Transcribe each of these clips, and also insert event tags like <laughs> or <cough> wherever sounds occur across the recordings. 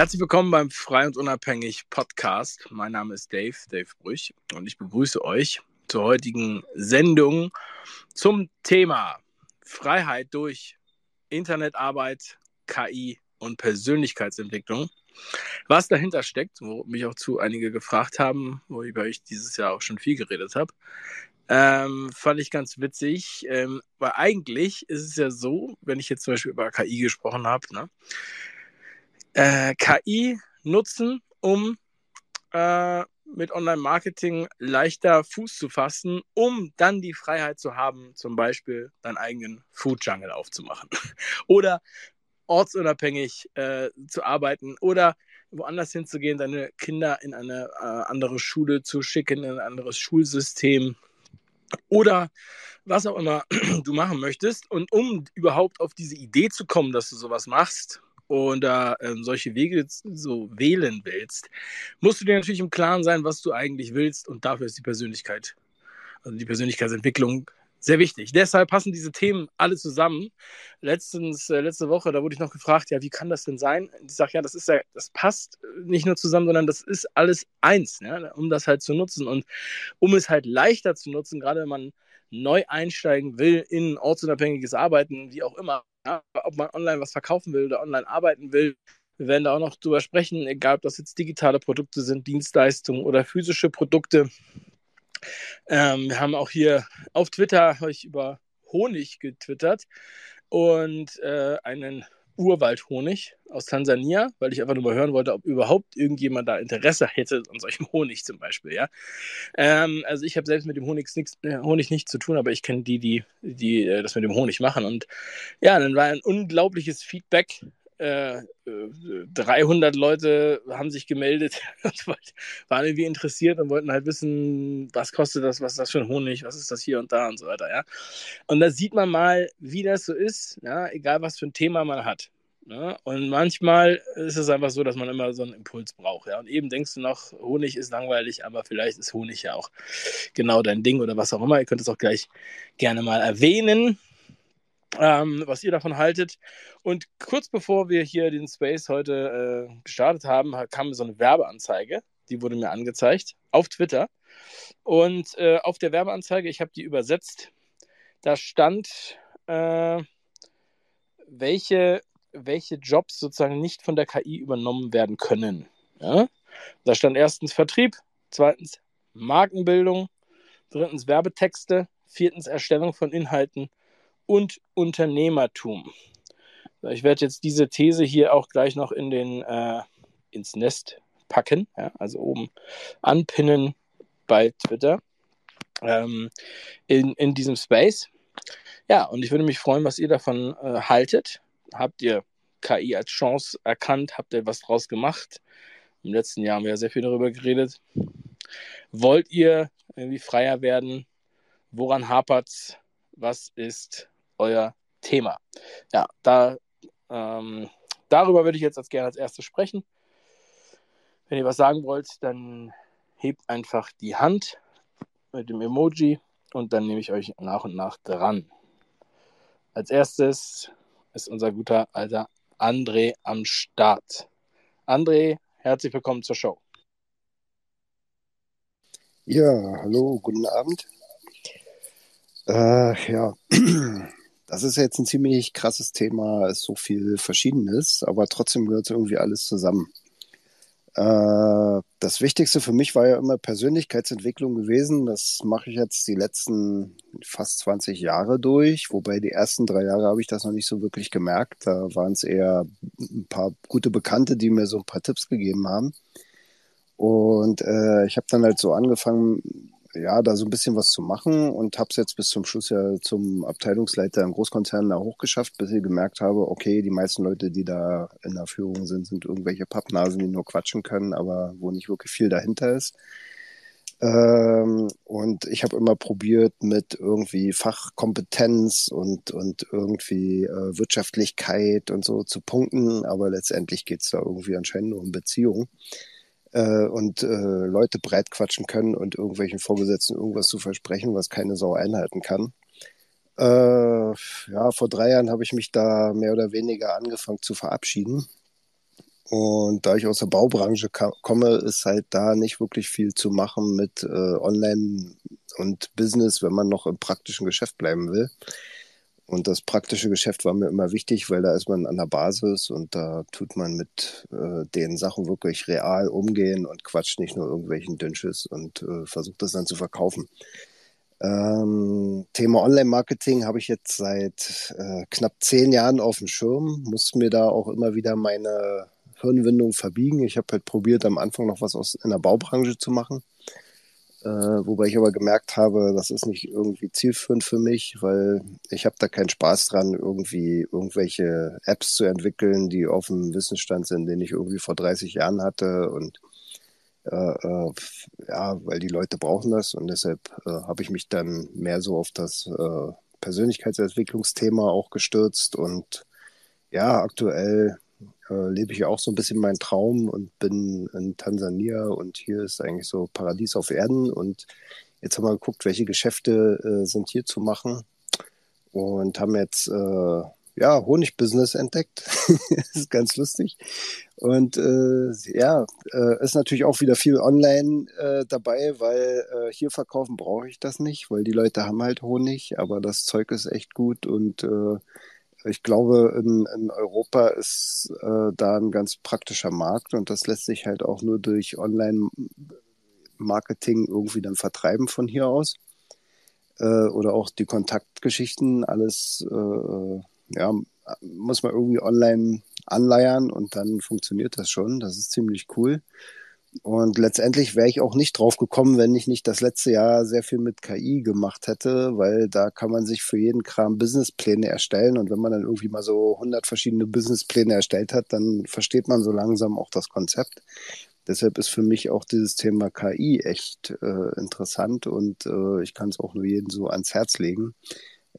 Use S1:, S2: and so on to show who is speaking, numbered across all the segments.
S1: Herzlich willkommen beim Frei und Unabhängig Podcast. Mein Name ist Dave, Dave Brüch, und ich begrüße euch zur heutigen Sendung zum Thema Freiheit durch Internetarbeit, KI und Persönlichkeitsentwicklung. Was dahinter steckt, wo mich auch zu einige gefragt haben, worüber ich dieses Jahr auch schon viel geredet habe, ähm, fand ich ganz witzig, ähm, weil eigentlich ist es ja so, wenn ich jetzt zum Beispiel über KI gesprochen habe, ne, äh, KI nutzen, um äh, mit Online-Marketing leichter Fuß zu fassen, um dann die Freiheit zu haben, zum Beispiel deinen eigenen Food Jungle aufzumachen <laughs> oder ortsunabhängig äh, zu arbeiten oder woanders hinzugehen, deine Kinder in eine äh, andere Schule zu schicken, in ein anderes Schulsystem oder was auch immer du machen möchtest. Und um überhaupt auf diese Idee zu kommen, dass du sowas machst und da äh, solche Wege so wählen willst, musst du dir natürlich im Klaren sein, was du eigentlich willst. Und dafür ist die Persönlichkeit, also die Persönlichkeitsentwicklung sehr wichtig. Deshalb passen diese Themen alle zusammen. Letztens, äh, letzte Woche, da wurde ich noch gefragt, ja, wie kann das denn sein? Ich sage, ja, das ist ja, das passt nicht nur zusammen, sondern das ist alles eins, ja, um das halt zu nutzen. Und um es halt leichter zu nutzen, gerade wenn man neu einsteigen will in ortsunabhängiges Arbeiten, wie auch immer, ob man online was verkaufen will oder online arbeiten will. Wir werden da auch noch drüber sprechen, egal ob das jetzt digitale Produkte sind, Dienstleistungen oder physische Produkte. Ähm, wir haben auch hier auf Twitter euch über Honig getwittert und äh, einen Urwaldhonig aus Tansania, weil ich einfach nur mal hören wollte, ob überhaupt irgendjemand da Interesse hätte an solchem <laughs> Honig zum Beispiel, ja. Ähm, also ich habe selbst mit dem Honig nichts, äh, Honig nichts zu tun, aber ich kenne die, die, die äh, das mit dem Honig machen. Und ja, dann war ein unglaubliches Feedback 300 äh, Leute haben sich gemeldet <laughs> waren irgendwie interessiert und wollten halt wissen, was kostet das, was ist das für ein Honig, was ist das hier und da und so weiter, ja. Und da sieht man mal, wie das so ist, ja, egal was für ein Thema man hat. Ja? Und manchmal ist es einfach so, dass man immer so einen Impuls braucht. Ja? Und eben denkst du noch, Honig ist langweilig, aber vielleicht ist Honig ja auch genau dein Ding oder was auch immer. Ihr könnt es auch gleich gerne mal erwähnen ähm, was ihr davon haltet. Und kurz bevor wir hier den Space heute äh, gestartet haben, kam so eine Werbeanzeige, die wurde mir angezeigt auf Twitter. Und äh, auf der Werbeanzeige, ich habe die übersetzt, da stand, äh, welche, welche Jobs sozusagen nicht von der KI übernommen werden können. Ja? Da stand erstens Vertrieb, zweitens Markenbildung, drittens Werbetexte, viertens Erstellung von Inhalten und Unternehmertum. Ich werde jetzt diese These hier auch gleich noch in den, äh, ins Nest packen, ja, also oben anpinnen bei Twitter ähm, in, in diesem Space. Ja, und ich würde mich freuen, was ihr davon äh, haltet. Habt ihr KI als Chance erkannt? Habt ihr was draus gemacht? Im letzten Jahr haben wir ja sehr viel darüber geredet. Wollt ihr irgendwie freier werden? Woran hapert es? Was ist euer Thema. Ja, da, ähm, darüber würde ich jetzt als gerne als erstes sprechen. Wenn ihr was sagen wollt, dann hebt einfach die Hand mit dem Emoji und dann nehme ich euch nach und nach dran. Als erstes ist unser guter alter André am Start. André, herzlich willkommen zur Show.
S2: Ja, hallo, guten Abend. Äh, ja, <clears throat> Das ist jetzt ein ziemlich krasses Thema, ist so viel Verschiedenes, aber trotzdem gehört irgendwie alles zusammen. Äh, das Wichtigste für mich war ja immer Persönlichkeitsentwicklung gewesen. Das mache ich jetzt die letzten fast 20 Jahre durch, wobei die ersten drei Jahre habe ich das noch nicht so wirklich gemerkt. Da waren es eher ein paar gute Bekannte, die mir so ein paar Tipps gegeben haben. Und äh, ich habe dann halt so angefangen, ja, da so ein bisschen was zu machen und habe es jetzt bis zum Schluss ja zum Abteilungsleiter im Großkonzern da hochgeschafft, bis ich gemerkt habe, okay, die meisten Leute, die da in der Führung sind, sind irgendwelche Pappnasen, die nur quatschen können, aber wo nicht wirklich viel dahinter ist. Ähm, und ich habe immer probiert, mit irgendwie Fachkompetenz und, und irgendwie äh, Wirtschaftlichkeit und so zu punkten, aber letztendlich geht's da irgendwie anscheinend nur um Beziehungen äh, und äh, Leute breit quatschen können und irgendwelchen Vorgesetzten irgendwas zu versprechen, was keine Sau einhalten kann. Äh, ja, vor drei Jahren habe ich mich da mehr oder weniger angefangen zu verabschieden. Und da ich aus der Baubranche komme, ist halt da nicht wirklich viel zu machen mit äh, Online und Business, wenn man noch im praktischen Geschäft bleiben will. Und das praktische Geschäft war mir immer wichtig, weil da ist man an der Basis und da tut man mit äh, den Sachen wirklich real umgehen und quatscht nicht nur irgendwelchen Dünnsches und äh, versucht das dann zu verkaufen. Ähm, Thema Online-Marketing habe ich jetzt seit äh, knapp zehn Jahren auf dem Schirm, muss mir da auch immer wieder meine Hirnwindung verbiegen. Ich habe halt probiert, am Anfang noch was aus in der Baubranche zu machen. Äh, wobei ich aber gemerkt habe, das ist nicht irgendwie zielführend für mich, weil ich habe da keinen Spaß dran, irgendwie irgendwelche Apps zu entwickeln, die auf dem Wissensstand sind, den ich irgendwie vor 30 Jahren hatte. Und äh, äh, ja, weil die Leute brauchen das. Und deshalb äh, habe ich mich dann mehr so auf das äh, Persönlichkeitsentwicklungsthema auch gestürzt. Und ja, aktuell äh, lebe ich auch so ein bisschen meinen Traum und bin in Tansania und hier ist eigentlich so Paradies auf Erden und jetzt haben wir geguckt, welche Geschäfte äh, sind hier zu machen und haben jetzt äh, ja Honigbusiness entdeckt. <laughs> ist ganz lustig und äh, ja, äh, ist natürlich auch wieder viel online äh, dabei, weil äh, hier verkaufen brauche ich das nicht, weil die Leute haben halt Honig, aber das Zeug ist echt gut und äh, ich glaube, in, in Europa ist äh, da ein ganz praktischer Markt und das lässt sich halt auch nur durch Online-Marketing irgendwie dann vertreiben von hier aus. Äh, oder auch die Kontaktgeschichten, alles, äh, ja, muss man irgendwie online anleiern und dann funktioniert das schon. Das ist ziemlich cool. Und letztendlich wäre ich auch nicht drauf gekommen, wenn ich nicht das letzte Jahr sehr viel mit KI gemacht hätte, weil da kann man sich für jeden Kram Businesspläne erstellen. Und wenn man dann irgendwie mal so 100 verschiedene Businesspläne erstellt hat, dann versteht man so langsam auch das Konzept. Deshalb ist für mich auch dieses Thema KI echt äh, interessant und äh, ich kann es auch nur jedem so ans Herz legen.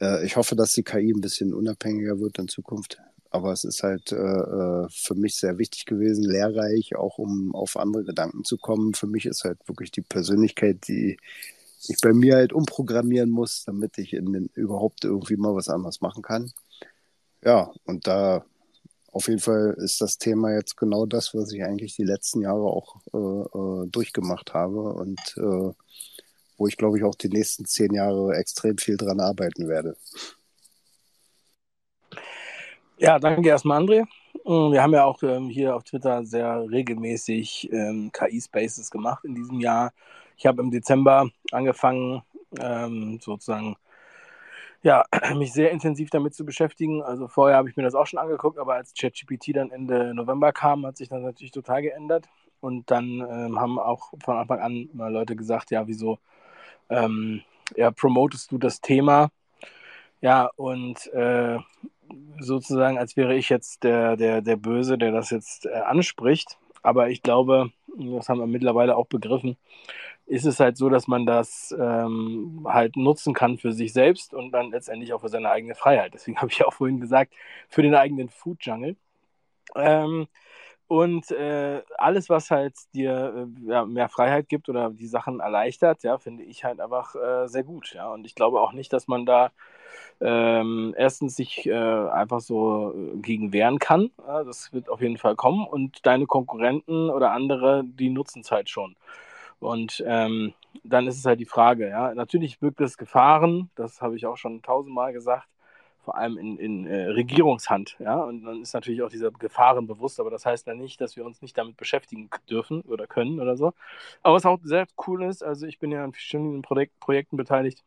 S2: Äh, ich hoffe, dass die KI ein bisschen unabhängiger wird in Zukunft. Aber es ist halt äh, äh, für mich sehr wichtig gewesen, lehrreich, auch um auf andere Gedanken zu kommen. Für mich ist halt wirklich die Persönlichkeit, die ich bei mir halt umprogrammieren muss, damit ich den, überhaupt irgendwie mal was anderes machen kann. Ja, und da auf jeden Fall ist das Thema jetzt genau das, was ich eigentlich die letzten Jahre auch äh, äh, durchgemacht habe und äh, wo ich glaube ich auch die nächsten zehn Jahre extrem viel dran arbeiten werde.
S1: Ja, danke erstmal, André. Mm, wir haben ja auch ähm, hier auf Twitter sehr regelmäßig ähm, KI-Spaces gemacht in diesem Jahr. Ich habe im Dezember angefangen, ähm, sozusagen, ja, <clears throat> mich sehr intensiv damit zu beschäftigen. Also vorher habe ich mir das auch schon angeguckt, aber als ChatGPT dann Ende November kam, hat sich das natürlich total geändert. Und dann ähm, haben auch von Anfang an mal Leute gesagt, ja, wieso ähm, ja, promotest du das Thema? Ja, und äh, sozusagen, als wäre ich jetzt der, der, der Böse, der das jetzt äh, anspricht. Aber ich glaube, das haben wir mittlerweile auch begriffen, ist es halt so, dass man das ähm, halt nutzen kann für sich selbst und dann letztendlich auch für seine eigene Freiheit. Deswegen <laughs> habe ich ja auch vorhin gesagt, für den eigenen Food Jungle. Ähm, und äh, alles, was halt dir äh, ja, mehr Freiheit gibt oder die Sachen erleichtert, ja, finde ich halt einfach äh, sehr gut. Ja. Und ich glaube auch nicht, dass man da ähm, erstens sich äh, einfach so äh, gegen wehren kann. Ja, das wird auf jeden Fall kommen. Und deine Konkurrenten oder andere, die nutzen es halt schon. Und ähm, dann ist es halt die Frage, ja, natürlich birgt es Gefahren, das habe ich auch schon tausendmal gesagt, vor allem in, in äh, Regierungshand, ja, und dann ist natürlich auch diese Gefahren bewusst, aber das heißt dann nicht, dass wir uns nicht damit beschäftigen dürfen oder können oder so. Aber was auch sehr cool ist, also ich bin ja an verschiedenen Projek Projekten beteiligt,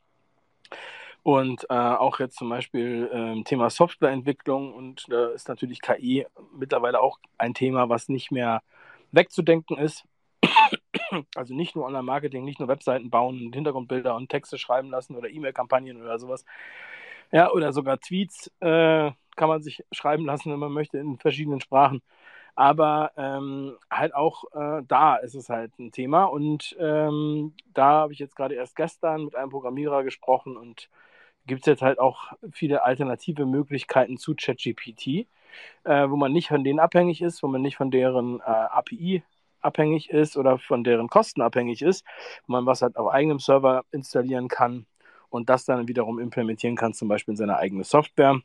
S1: und äh, auch jetzt zum Beispiel äh, Thema Softwareentwicklung und da ist natürlich KI mittlerweile auch ein Thema, was nicht mehr wegzudenken ist. Also nicht nur Online-Marketing, nicht nur Webseiten bauen und Hintergrundbilder und Texte schreiben lassen oder E-Mail-Kampagnen oder sowas. Ja, oder sogar Tweets äh, kann man sich schreiben lassen, wenn man möchte, in verschiedenen Sprachen. Aber ähm, halt auch äh, da ist es halt ein Thema. Und ähm, da habe ich jetzt gerade erst gestern mit einem Programmierer gesprochen und gibt es jetzt halt auch viele alternative Möglichkeiten zu ChatGPT, äh, wo man nicht von denen abhängig ist, wo man nicht von deren äh, API abhängig ist oder von deren Kosten abhängig ist, wo man was halt auf eigenem Server installieren kann und das dann wiederum implementieren kann, zum Beispiel in seine eigene Software.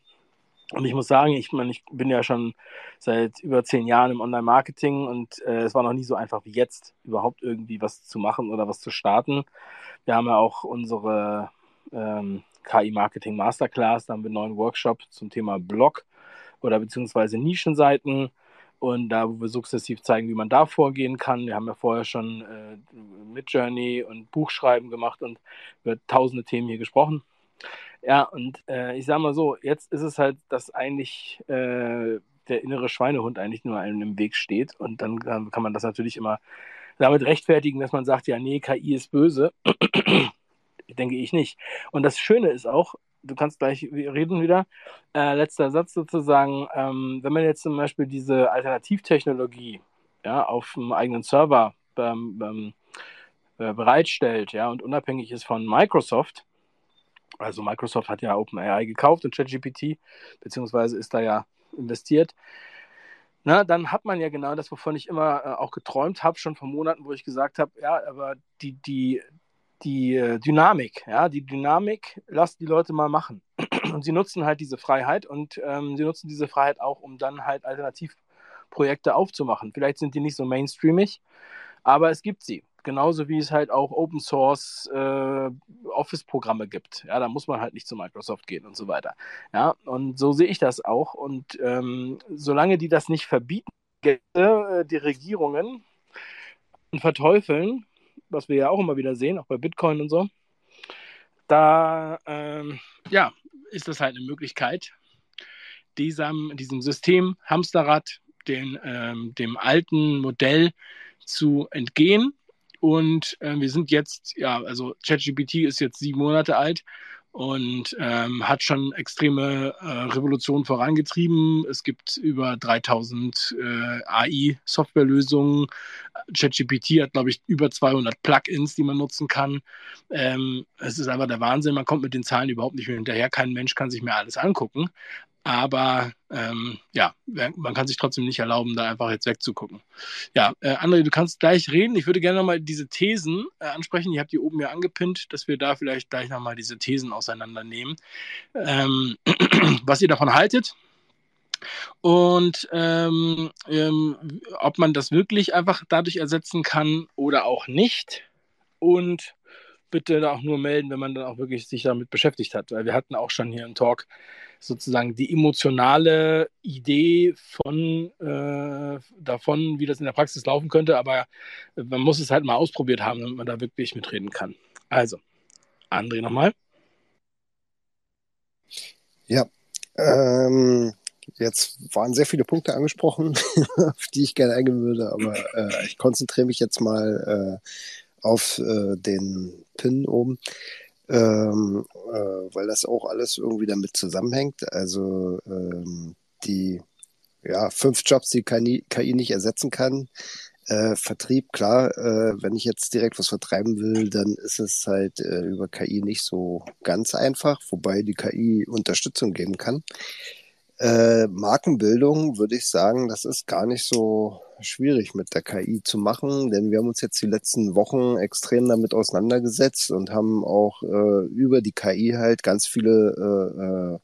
S1: Und ich muss sagen, ich meine, ich bin ja schon seit über zehn Jahren im Online-Marketing und äh, es war noch nie so einfach wie jetzt, überhaupt irgendwie was zu machen oder was zu starten. Wir haben ja auch unsere ähm, KI-Marketing Masterclass, da haben wir einen neuen Workshop zum Thema Blog oder beziehungsweise Nischenseiten und da, wo wir sukzessiv zeigen, wie man da vorgehen kann. Wir haben ja vorher schon äh, mit Journey und Buchschreiben gemacht und über tausende Themen hier gesprochen. Ja, und äh, ich sage mal so, jetzt ist es halt, dass eigentlich äh, der innere Schweinehund eigentlich nur einem im Weg steht. Und dann kann man das natürlich immer damit rechtfertigen, dass man sagt, ja, nee, KI ist böse. Denke ich nicht. Und das Schöne ist auch, du kannst gleich reden wieder, äh, letzter Satz sozusagen, ähm, wenn man jetzt zum Beispiel diese Alternativtechnologie ja, auf einem eigenen Server ähm, ähm, äh, bereitstellt ja, und unabhängig ist von Microsoft, also Microsoft hat ja OpenAI gekauft und ChatGPT, beziehungsweise ist da ja investiert. Na, dann hat man ja genau das, wovon ich immer äh, auch geträumt habe, schon vor Monaten, wo ich gesagt habe, ja, aber die, die, die äh, Dynamik, ja, die Dynamik, lasst die Leute mal machen. <clears throat> Und sie nutzen halt diese Freiheit und ähm, sie nutzen diese Freiheit auch, um dann halt Alternativprojekte aufzumachen. Vielleicht sind die nicht so mainstreamig, aber es gibt sie genauso wie es halt auch Open Source äh, Office-Programme gibt. Ja, da muss man halt nicht zu Microsoft gehen und so weiter. Ja, und so sehe ich das auch. Und ähm, solange die das nicht verbieten, äh, die Regierungen und verteufeln, was wir ja auch immer wieder sehen, auch bei Bitcoin und so, da ähm, ja, ist das halt eine Möglichkeit, diesem, diesem System Hamsterrad, den, ähm, dem alten Modell zu entgehen. Und äh, wir sind jetzt, ja, also ChatGPT ist jetzt sieben Monate alt und ähm, hat schon extreme äh, Revolutionen vorangetrieben. Es gibt über 3000 äh, AI-Softwarelösungen. ChatGPT hat, glaube ich, über 200 Plugins, die man nutzen kann. Ähm, es ist einfach der Wahnsinn. Man kommt mit den Zahlen überhaupt nicht mehr hinterher. Kein Mensch kann sich mehr alles angucken. Aber ähm, ja, man kann sich trotzdem nicht erlauben, da einfach jetzt wegzugucken. Ja, äh, André, du kannst gleich reden. Ich würde gerne nochmal diese Thesen äh, ansprechen. Ihr habt die oben ja angepinnt, dass wir da vielleicht gleich nochmal diese Thesen auseinandernehmen. Ähm, <clears throat> was ihr davon haltet, und ähm, ähm, ob man das wirklich einfach dadurch ersetzen kann oder auch nicht. Und bitte auch nur melden, wenn man dann auch wirklich sich damit beschäftigt hat. Weil wir hatten auch schon hier einen Talk sozusagen die emotionale Idee von äh, davon, wie das in der Praxis laufen könnte, aber man muss es halt mal ausprobiert haben, damit man da wirklich mitreden kann. Also, André nochmal.
S2: Ja, ähm, jetzt waren sehr viele Punkte angesprochen, <laughs> auf die ich gerne eingehen würde, aber äh, ich konzentriere mich jetzt mal äh, auf äh, den Pin oben ähm, äh, weil das auch alles irgendwie damit zusammenhängt. Also ähm, die ja, fünf Jobs, die KI, KI nicht ersetzen kann. Äh, Vertrieb, klar, äh, wenn ich jetzt direkt was vertreiben will, dann ist es halt äh, über KI nicht so ganz einfach, wobei die KI Unterstützung geben kann. Äh, Markenbildung würde ich sagen, das ist gar nicht so schwierig mit der KI zu machen, denn wir haben uns jetzt die letzten Wochen extrem damit auseinandergesetzt und haben auch äh, über die KI halt ganz viele äh, äh,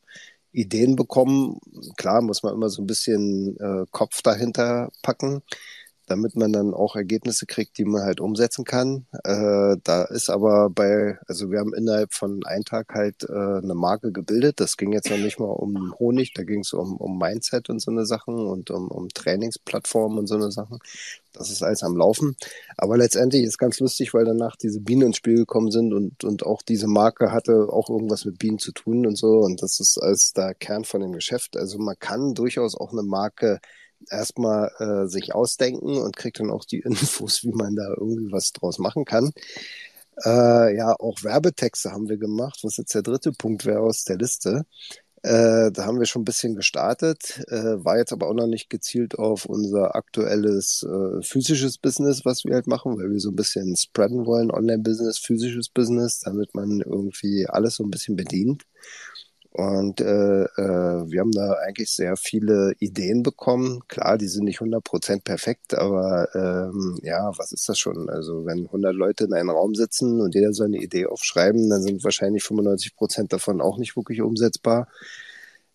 S2: Ideen bekommen. Klar muss man immer so ein bisschen äh, Kopf dahinter packen damit man dann auch Ergebnisse kriegt, die man halt umsetzen kann. Äh, da ist aber bei, also wir haben innerhalb von einem Tag halt äh, eine Marke gebildet. Das ging jetzt noch nicht mal um Honig, da ging es um, um Mindset und so eine Sachen und um, um Trainingsplattformen und so eine Sachen. Das ist alles am Laufen. Aber letztendlich ist ganz lustig, weil danach diese Bienen ins Spiel gekommen sind und, und auch diese Marke hatte auch irgendwas mit Bienen zu tun und so. Und das ist als der Kern von dem Geschäft. Also man kann durchaus auch eine Marke erstmal äh, sich ausdenken und kriegt dann auch die <laughs> Infos, wie man da irgendwie was draus machen kann. Äh, ja, auch Werbetexte haben wir gemacht, was jetzt der dritte Punkt wäre aus der Liste. Äh, da haben wir schon ein bisschen gestartet, äh, war jetzt aber auch noch nicht gezielt auf unser aktuelles äh, physisches Business, was wir halt machen, weil wir so ein bisschen spreaden wollen, Online-Business, physisches Business, damit man irgendwie alles so ein bisschen bedient. Und äh, äh, wir haben da eigentlich sehr viele Ideen bekommen. Klar, die sind nicht 100% perfekt, aber ähm, ja, was ist das schon? Also wenn 100 Leute in einem Raum sitzen und jeder so eine Idee aufschreiben, dann sind wahrscheinlich 95% davon auch nicht wirklich umsetzbar.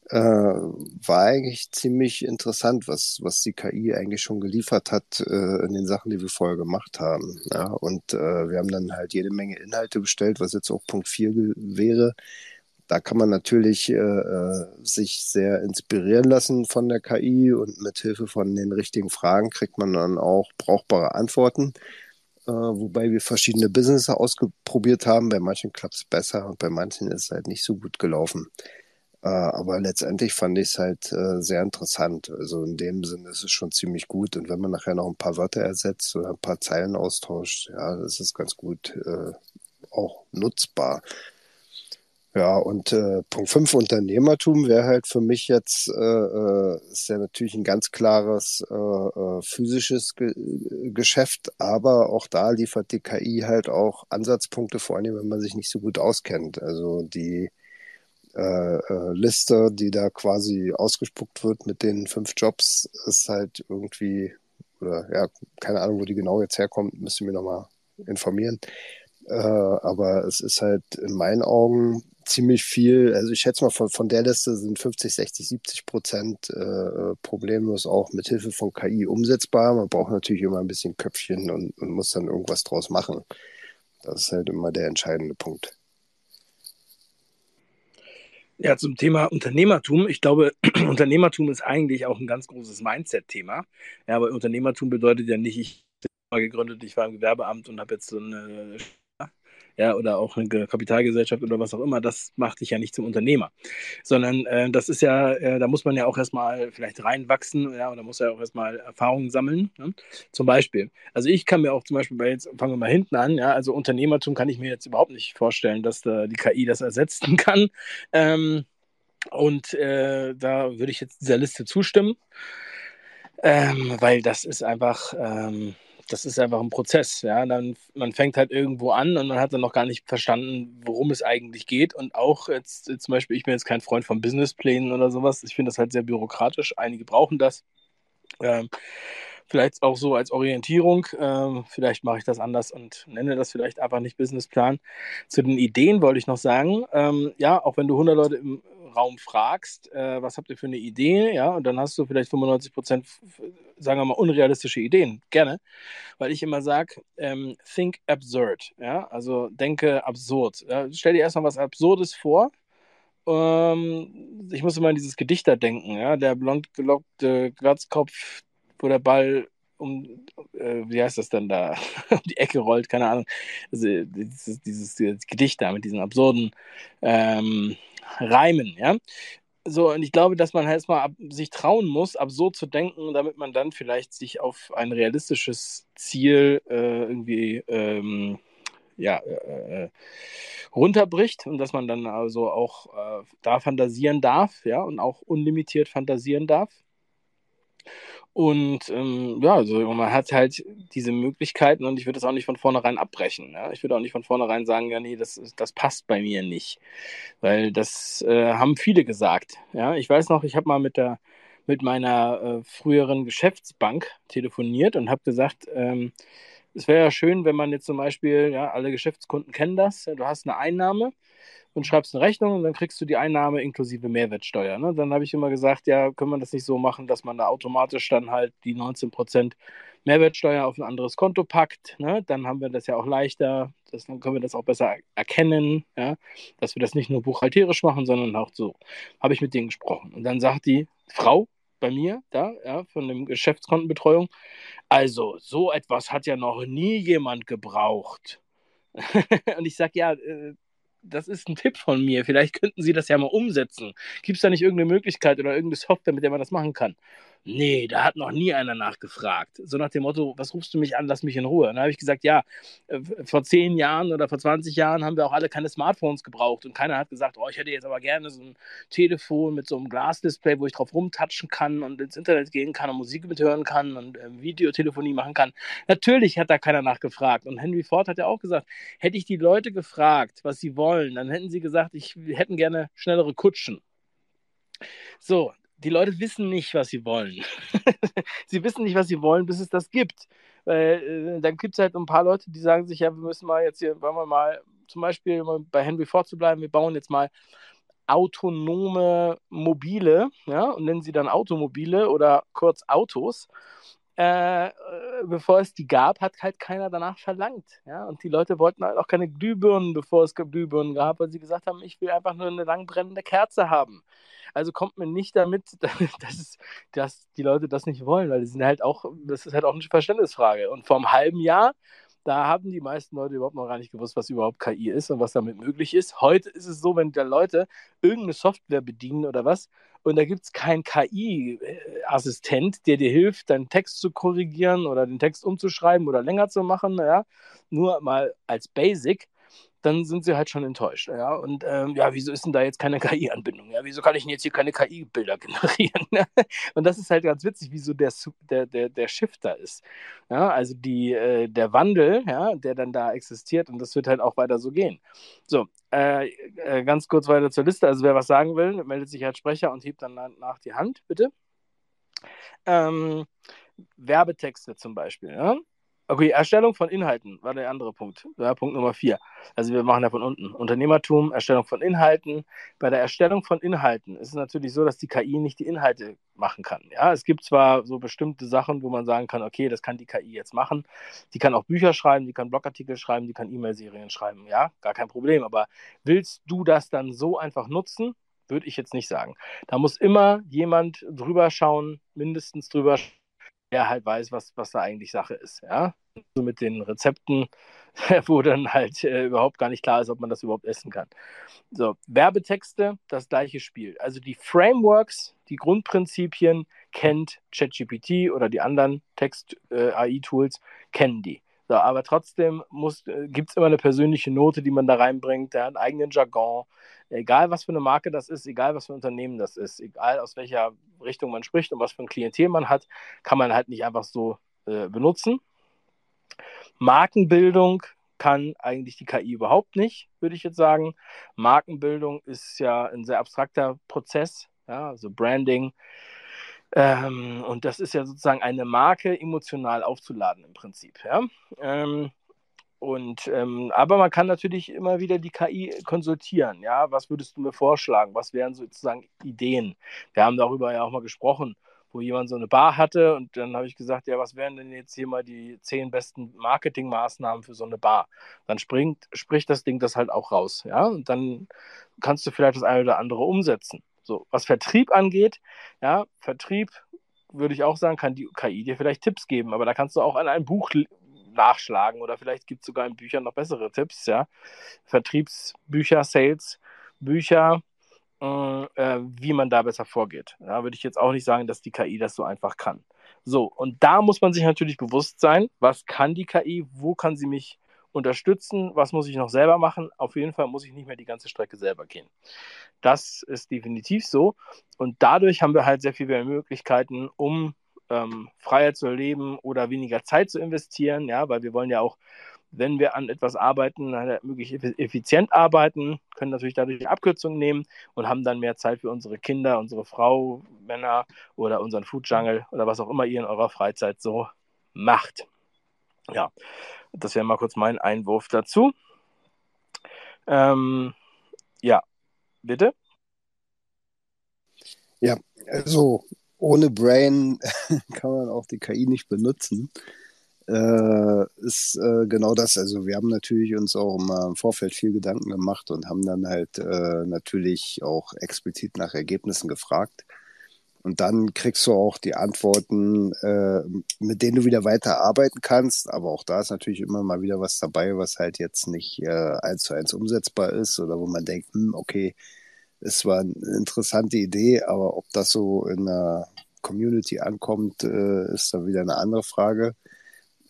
S2: äh, war eigentlich ziemlich interessant, was, was die KI eigentlich schon geliefert hat äh, in den Sachen, die wir vorher gemacht haben. Ja, und äh, wir haben dann halt jede Menge Inhalte bestellt, was jetzt auch Punkt 4 wäre. Da kann man natürlich äh, äh, sich sehr inspirieren lassen von der KI und mit Hilfe von den richtigen Fragen kriegt man dann auch brauchbare Antworten. Äh, wobei wir verschiedene Business ausprobiert haben. Bei manchen klappt es besser und bei manchen ist es halt nicht so gut gelaufen. Äh, aber letztendlich fand ich es halt äh, sehr interessant. Also in dem Sinne ist es schon ziemlich gut. Und wenn man nachher noch ein paar Wörter ersetzt oder ein paar Zeilen austauscht, ja, das ist ganz gut äh, auch nutzbar. Ja, und äh, Punkt 5 Unternehmertum wäre halt für mich jetzt, äh, äh, ist ja natürlich ein ganz klares äh, äh, physisches Ge Geschäft, aber auch da liefert die KI halt auch Ansatzpunkte, vor allem wenn man sich nicht so gut auskennt. Also die äh, äh, Liste, die da quasi ausgespuckt wird mit den fünf Jobs, ist halt irgendwie, oder ja, keine Ahnung, wo die genau jetzt herkommt, müsste ich mir nochmal informieren. Äh, aber es ist halt in meinen Augen ziemlich viel, also ich schätze mal, von, von der Liste sind 50, 60, 70 Prozent äh, problemlos auch mit Hilfe von KI umsetzbar. Man braucht natürlich immer ein bisschen Köpfchen und, und muss dann irgendwas draus machen. Das ist halt immer der entscheidende Punkt.
S1: Ja, zum Thema Unternehmertum. Ich glaube, <clears throat> Unternehmertum ist eigentlich auch ein ganz großes Mindset-Thema. Ja, aber Unternehmertum bedeutet ja nicht, ich bin mal gegründet, ich war im Gewerbeamt und habe jetzt so eine ja, oder auch eine Kapitalgesellschaft oder was auch immer, das macht dich ja nicht zum Unternehmer. Sondern äh, das ist ja, äh, da muss man ja auch erstmal vielleicht reinwachsen, ja, oder muss ja auch erstmal Erfahrungen sammeln. Ne? Zum Beispiel. Also ich kann mir auch zum Beispiel bei jetzt, fangen wir mal hinten an, ja, also Unternehmertum kann ich mir jetzt überhaupt nicht vorstellen, dass da die KI das ersetzen <laughs> kann. Ähm, und äh, da würde ich jetzt dieser Liste zustimmen. Ähm, weil das ist einfach, ähm, das ist einfach ein Prozess. Ja? Dann, man fängt halt irgendwo an und man hat dann noch gar nicht verstanden, worum es eigentlich geht. Und auch jetzt, jetzt zum Beispiel, ich bin jetzt kein Freund von Businessplänen oder sowas. Ich finde das halt sehr bürokratisch. Einige brauchen das. Ähm, vielleicht auch so als Orientierung. Ähm, vielleicht mache ich das anders und nenne das vielleicht einfach nicht Businessplan. Zu den Ideen wollte ich noch sagen, ähm, ja, auch wenn du 100 Leute im Raum fragst, äh, was habt ihr für eine Idee, ja, und dann hast du vielleicht 95 Prozent, sagen wir mal, unrealistische Ideen. Gerne, weil ich immer sage, ähm, think absurd, ja, also denke absurd. Ja? Stell dir erstmal was Absurdes vor. Ähm, ich muss immer an dieses Gedicht da denken, ja, der blond gelockte Glatzkopf, wo der Ball um, äh, wie heißt das denn da, <laughs> um die Ecke rollt, keine Ahnung. Also, dieses, dieses, dieses Gedicht da mit diesen absurden ähm, Reimen, ja. So, und ich glaube, dass man halt erstmal ab, sich trauen muss, absurd zu denken, damit man dann vielleicht sich auf ein realistisches Ziel äh, irgendwie ähm, ja, äh, äh runterbricht und dass man dann also auch äh, da fantasieren darf, ja, und auch unlimitiert fantasieren darf. Und ähm, ja, also man hat halt diese Möglichkeiten und ich würde das auch nicht von vornherein abbrechen. Ja? Ich würde auch nicht von vornherein sagen, ja, nee, das, das passt bei mir nicht. Weil das äh, haben viele gesagt. Ja? Ich weiß noch, ich habe mal mit der mit meiner äh, früheren Geschäftsbank telefoniert und habe gesagt, ähm, es wäre ja schön, wenn man jetzt zum Beispiel, ja, alle Geschäftskunden kennen das, du hast eine Einnahme und schreibst eine Rechnung und dann kriegst du die Einnahme inklusive Mehrwertsteuer. Ne? Dann habe ich immer gesagt, ja, können wir das nicht so machen, dass man da automatisch dann halt die 19% Mehrwertsteuer auf ein anderes Konto packt. Ne? Dann haben wir das ja auch leichter, das, dann können wir das auch besser erkennen, ja? dass wir das nicht nur buchhalterisch machen, sondern auch so. Habe ich mit denen gesprochen. Und dann sagt die Frau bei mir da, ja, von dem Geschäftskontenbetreuung, also so etwas hat ja noch nie jemand gebraucht. <laughs> und ich sage, ja, äh, das ist ein Tipp von mir. Vielleicht könnten Sie das ja mal umsetzen. Gibt es da nicht irgendeine Möglichkeit oder irgendeine Software, mit der man das machen kann? Nee, da hat noch nie einer nachgefragt. So nach dem Motto, was rufst du mich an, lass mich in Ruhe. Und dann habe ich gesagt, ja, äh, vor zehn Jahren oder vor 20 Jahren haben wir auch alle keine Smartphones gebraucht und keiner hat gesagt, oh, ich hätte jetzt aber gerne so ein Telefon mit so einem Glasdisplay, wo ich drauf rumtatschen kann und ins Internet gehen kann und Musik mithören kann und äh, Videotelefonie machen kann. Natürlich hat da keiner nachgefragt. Und Henry Ford hat ja auch gesagt, hätte ich die Leute gefragt, was sie wollen, dann hätten sie gesagt, ich hätten gerne schnellere Kutschen. So, die Leute wissen nicht, was sie wollen. <laughs> sie wissen nicht, was sie wollen, bis es das gibt. Weil äh, dann gibt es halt ein paar Leute, die sagen sich, ja, wir müssen mal jetzt hier, wollen wir mal, zum Beispiel bei Henry Ford zu bleiben, wir bauen jetzt mal autonome Mobile, ja, und nennen sie dann Automobile oder kurz Autos. Äh, äh, bevor es die gab, hat halt keiner danach verlangt. Ja? Und die Leute wollten halt auch keine Glühbirnen, bevor es Glühbirnen gab, weil sie gesagt haben, ich will einfach nur eine lang brennende Kerze haben. Also kommt mir nicht damit, <laughs> dass, es, dass die Leute das nicht wollen, weil das sind halt auch, das ist halt auch eine Verständnisfrage. Und vor einem halben Jahr da haben die meisten Leute überhaupt noch gar nicht gewusst, was überhaupt KI ist und was damit möglich ist. Heute ist es so, wenn da Leute irgendeine Software bedienen oder was und da gibt es keinen KI-Assistent, der dir hilft, deinen Text zu korrigieren oder den Text umzuschreiben oder länger zu machen, ja, nur mal als Basic, dann sind sie halt schon enttäuscht. Ja? Und ähm, ja, wieso ist denn da jetzt keine KI-Anbindung? Ja, wieso kann ich denn jetzt hier keine KI-Bilder <laughs> generieren? und das ist halt ganz witzig, wieso der, der, der, der Shift da ist. Ja? Also die, äh, der Wandel, ja, der dann da existiert und das wird halt auch weiter so gehen. So, äh, äh, ganz kurz weiter zur Liste. Also wer was sagen will, meldet sich als Sprecher und hebt dann nach die Hand, bitte. Ähm, Werbetexte zum Beispiel. Ja? Okay, Erstellung von Inhalten war der andere Punkt. Ja, Punkt Nummer vier. Also wir machen ja von unten. Unternehmertum, Erstellung von Inhalten. Bei der Erstellung von Inhalten ist es natürlich so, dass die KI nicht die Inhalte machen kann. Ja, es gibt zwar so bestimmte Sachen, wo man sagen kann, okay, das kann die KI jetzt machen. Die kann auch Bücher schreiben, die kann Blogartikel schreiben, die kann E-Mail-Serien schreiben. Ja, gar kein Problem. Aber willst du das dann so einfach nutzen? Würde ich jetzt nicht sagen. Da muss immer jemand drüber schauen, mindestens drüber schauen der halt weiß, was, was da eigentlich Sache ist. Ja? So mit den Rezepten, <laughs> wo dann halt äh, überhaupt gar nicht klar ist, ob man das überhaupt essen kann. So, Werbetexte, das gleiche Spiel. Also die Frameworks, die Grundprinzipien kennt ChatGPT oder die anderen Text-AI-Tools, äh, kennen die. So, aber trotzdem äh, gibt es immer eine persönliche Note, die man da reinbringt, der hat einen eigenen Jargon, egal was für eine Marke das ist, egal was für ein Unternehmen das ist, egal aus welcher Richtung man spricht und was für ein Klientel man hat, kann man halt nicht einfach so äh, benutzen. Markenbildung kann eigentlich die KI überhaupt nicht, würde ich jetzt sagen. Markenbildung ist ja ein sehr abstrakter Prozess, ja, also Branding. Ähm, und das ist ja sozusagen eine Marke emotional aufzuladen im Prinzip. Ja? Ähm, und ähm, aber man kann natürlich immer wieder die KI konsultieren. Ja, was würdest du mir vorschlagen? Was wären sozusagen Ideen? Wir haben darüber ja auch mal gesprochen, wo jemand so eine Bar hatte und dann habe ich gesagt, ja, was wären denn jetzt hier mal die zehn besten Marketingmaßnahmen für so eine Bar? Dann springt, spricht das Ding das halt auch raus. Ja, und dann kannst du vielleicht das eine oder andere umsetzen. So, was Vertrieb angeht, ja, Vertrieb würde ich auch sagen, kann die KI dir vielleicht Tipps geben, aber da kannst du auch an ein Buch nachschlagen oder vielleicht gibt es sogar in Büchern noch bessere Tipps, ja. Vertriebsbücher, Sales-Bücher, äh, äh, wie man da besser vorgeht. Da würde ich jetzt auch nicht sagen, dass die KI das so einfach kann. So, und da muss man sich natürlich bewusst sein, was kann die KI, wo kann sie mich unterstützen, was muss ich noch selber machen. Auf jeden Fall muss ich nicht mehr die ganze Strecke selber gehen. Das ist definitiv so. Und dadurch haben wir halt sehr viele Möglichkeiten, um ähm, freier zu erleben oder weniger Zeit zu investieren, ja, weil wir wollen ja auch, wenn wir an etwas arbeiten, möglichst effizient arbeiten, können natürlich dadurch Abkürzungen nehmen und haben dann mehr Zeit für unsere Kinder, unsere Frau, Männer oder unseren Food Jungle oder was auch immer ihr in eurer Freizeit so macht. Ja, das wäre mal kurz mein Einwurf dazu. Ähm, ja, bitte.
S2: Ja, also ohne Brain <laughs> kann man auch die KI nicht benutzen. Äh, ist äh, genau das. Also wir haben natürlich uns auch im Vorfeld viel Gedanken gemacht und haben dann halt äh, natürlich auch explizit nach Ergebnissen gefragt. Und dann kriegst du auch die Antworten, äh, mit denen du wieder weiter arbeiten kannst. Aber auch da ist natürlich immer mal wieder was dabei, was halt jetzt nicht äh, eins zu eins umsetzbar ist oder wo man denkt, hm, okay, es war eine interessante Idee, aber ob das so in der Community ankommt, äh, ist dann wieder eine andere Frage.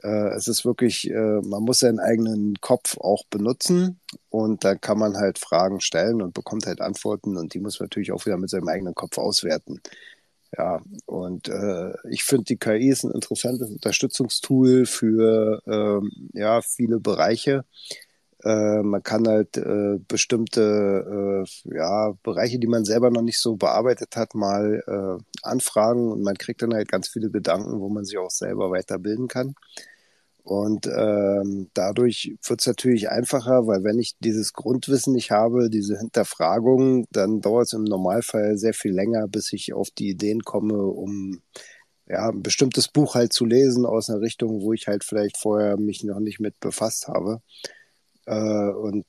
S2: Äh, es ist wirklich, äh, man muss seinen eigenen Kopf auch benutzen und da kann man halt Fragen stellen und bekommt halt Antworten und die muss man natürlich auch wieder mit seinem eigenen Kopf auswerten. Ja, und äh, ich finde, die KI ist ein interessantes Unterstützungstool für ähm, ja, viele Bereiche. Äh, man kann halt äh, bestimmte äh, ja, Bereiche, die man selber noch nicht so bearbeitet hat, mal äh, anfragen und man kriegt dann halt ganz viele Gedanken, wo man sich auch selber weiterbilden kann. Und ähm, dadurch wird es natürlich einfacher, weil wenn ich dieses Grundwissen nicht habe, diese Hinterfragung, dann dauert es im Normalfall sehr viel länger, bis ich auf die Ideen komme, um ja, ein bestimmtes Buch halt zu lesen aus einer Richtung, wo ich halt vielleicht vorher mich noch nicht mit befasst habe. Äh, und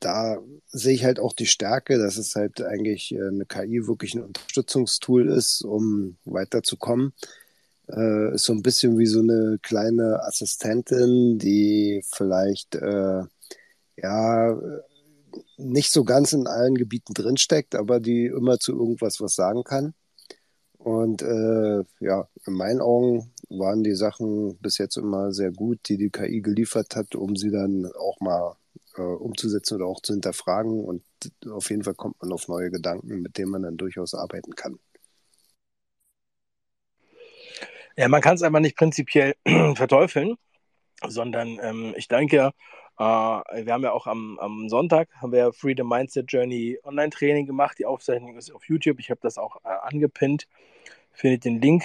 S2: da sehe ich halt auch die Stärke, dass es halt eigentlich äh, eine KI wirklich ein Unterstützungstool ist, um weiterzukommen. Äh, ist so ein bisschen wie so eine kleine Assistentin, die vielleicht äh, ja nicht so ganz in allen Gebieten drinsteckt, aber die immer zu irgendwas was sagen kann. Und äh, ja, in meinen Augen waren die Sachen bis jetzt immer sehr gut, die die KI geliefert hat, um sie dann auch mal äh, umzusetzen oder auch zu hinterfragen. Und auf jeden Fall kommt man auf neue Gedanken, mit denen man dann durchaus arbeiten kann.
S1: Ja, man kann es einfach nicht prinzipiell <clears throat> verteufeln, sondern ähm, ich denke, äh, wir haben ja auch am, am, Sonntag haben wir Freedom Mindset Journey Online-Training gemacht. Die Aufzeichnung ist auf YouTube. Ich habe das auch äh, angepinnt. Findet den Link.